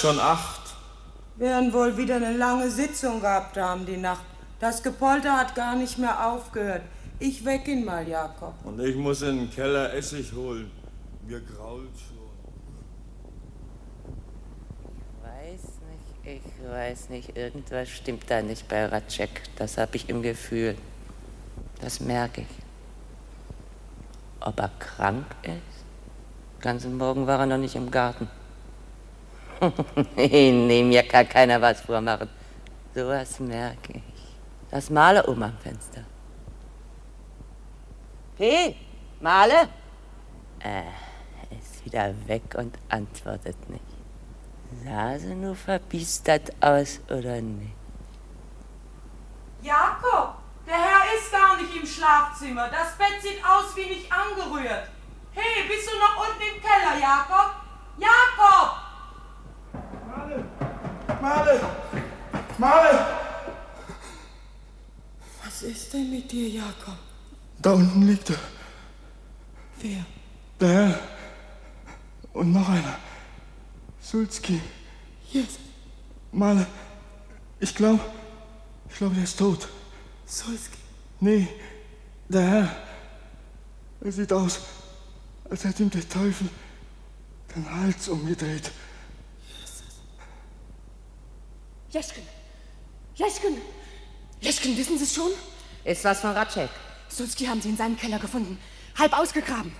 Schon acht. Werden wohl wieder eine lange Sitzung gehabt haben die Nacht. Das Gepolter hat gar nicht mehr aufgehört. Ich weck ihn mal, Jakob. Und ich muss in den Keller Essig holen. Mir grault schon. Weiß nicht, ich weiß nicht, irgendwas stimmt da nicht bei Ratschek. Das habe ich im Gefühl. Das merke ich. Ob er krank ist? Den ganzen Morgen war er noch nicht im Garten. Nee, mir kann keiner was vormachen. Sowas merke ich. Das Male um am Fenster. P, Male? Äh, ist wieder weg und antwortet nicht. Sah sie nur verbiestert aus oder nicht? Jakob, der Herr ist gar nicht im Schlafzimmer. Das Bett sieht aus wie nicht angerührt. Hey, bist du noch unten im Keller? Jakob! Male! Male! Was ist denn mit dir, Jakob? Da unten liegt er. Wer? Der Herr. Und noch einer. Sulski. Yes. Male. Ich glaube, ich glaube, der ist tot. Sulski. Nee, der Herr. Er sieht aus, als hätte ihm der Teufel den Hals umgedreht. Jeschken! Jeschken! Jeschken, wissen Sie es schon? Ist was von Ratschek. Sulski haben Sie in seinem Keller gefunden. Halb ausgegraben.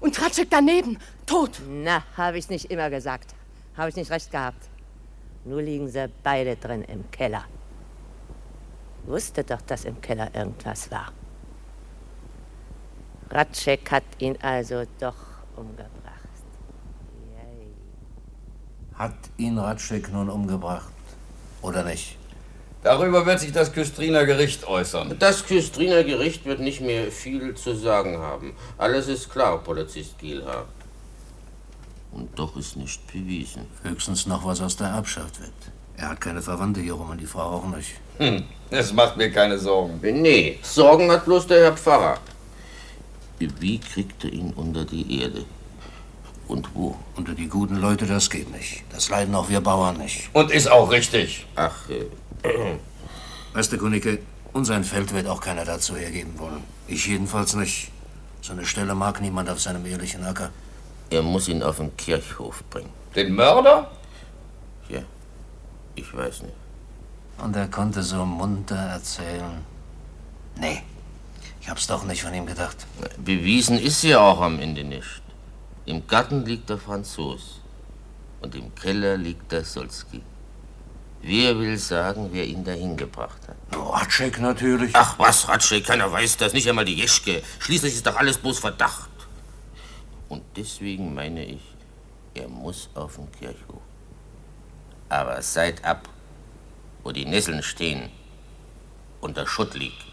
Und Ratschek daneben. Tot. Na, habe ich nicht immer gesagt. Habe ich nicht recht gehabt. Nur liegen sie beide drin im Keller. Wusste doch, dass im Keller irgendwas war. Ratschek hat ihn also doch umgebracht. Hat ihn Ratschek nun umgebracht? Oder nicht? Darüber wird sich das Küstriner Gericht äußern. Das Küstriner Gericht wird nicht mehr viel zu sagen haben. Alles ist klar, Polizist Gielhaar. Und doch ist nicht bewiesen. Höchstens noch was aus der Erbschaft wird. Er hat keine Verwandte hier rum und die Frau auch nicht. Hm, es macht mir keine Sorgen. Nee, Sorgen hat bloß der Herr Pfarrer. Wie kriegt er ihn unter die Erde? Und wo? Unter die guten Leute, das geht nicht. Das leiden auch wir Bauern nicht. Und ist auch richtig. Ach, äh. Weißt du, Kunicke, unser Feld wird auch keiner dazu hergeben wollen. Ich jedenfalls nicht. So eine Stelle mag niemand auf seinem ehrlichen Acker. Er muss ihn auf den Kirchhof bringen. Den Mörder? Ja, ich weiß nicht. Und er konnte so munter erzählen. Nee, ich hab's doch nicht von ihm gedacht. Bewiesen ist ja auch am Ende nicht. Im Garten liegt der Franzos und im Keller liegt der Solski. Wer will sagen, wer ihn dahin gebracht hat? Ratschek natürlich. Ach was, Ratschek, keiner weiß das, nicht einmal die Jeschke. Schließlich ist doch alles bloß Verdacht. Und deswegen meine ich, er muss auf den Kirchhof. Aber seit ab, wo die Nesseln stehen und der Schutt liegt.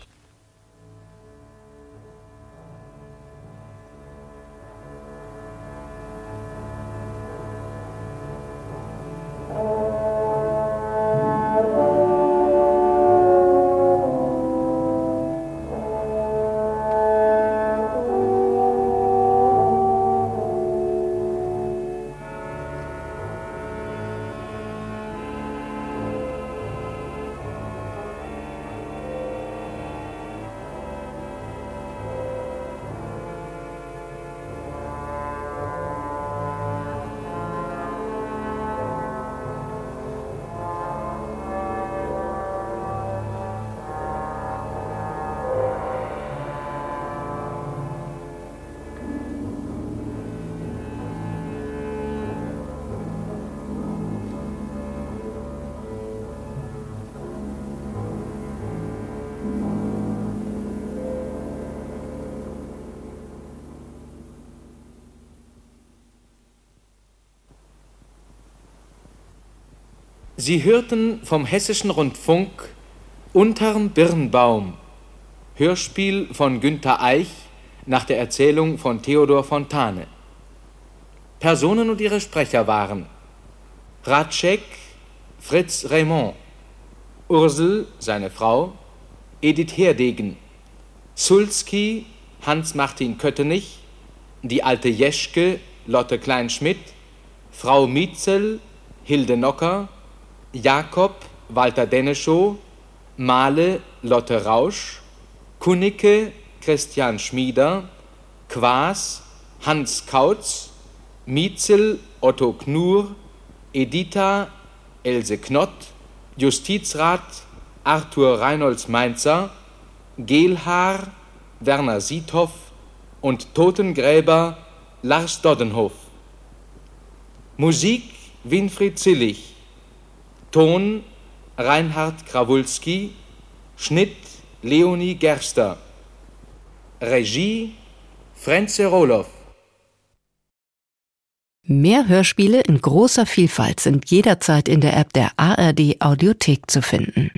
Sie hörten vom Hessischen Rundfunk Unterm Birnbaum, Hörspiel von Günter Eich nach der Erzählung von Theodor Fontane. Personen und ihre Sprecher waren Ratschek, Fritz Raymond, Ursel, seine Frau, Edith Herdegen, Sulski, Hans-Martin Köttenich, die alte Jeschke, Lotte Kleinschmidt, Frau Mietzel, Hilde Nocker, Jakob, Walter Deneschow, Male, Lotte Rausch, Kunicke, Christian Schmieder, Quaas, Hans Kautz, Mietzel, Otto Knur, Editha, Else Knott, Justizrat, Arthur Reinholds Mainzer, Gehlhaar, Werner Siethoff und Totengräber Lars Doddenhof. Musik Winfried Zillig. Ton Reinhard Krawulski, Schnitt Leonie Gerster, Regie Frenze Roloff. Mehr Hörspiele in großer Vielfalt sind jederzeit in der App der ARD Audiothek zu finden.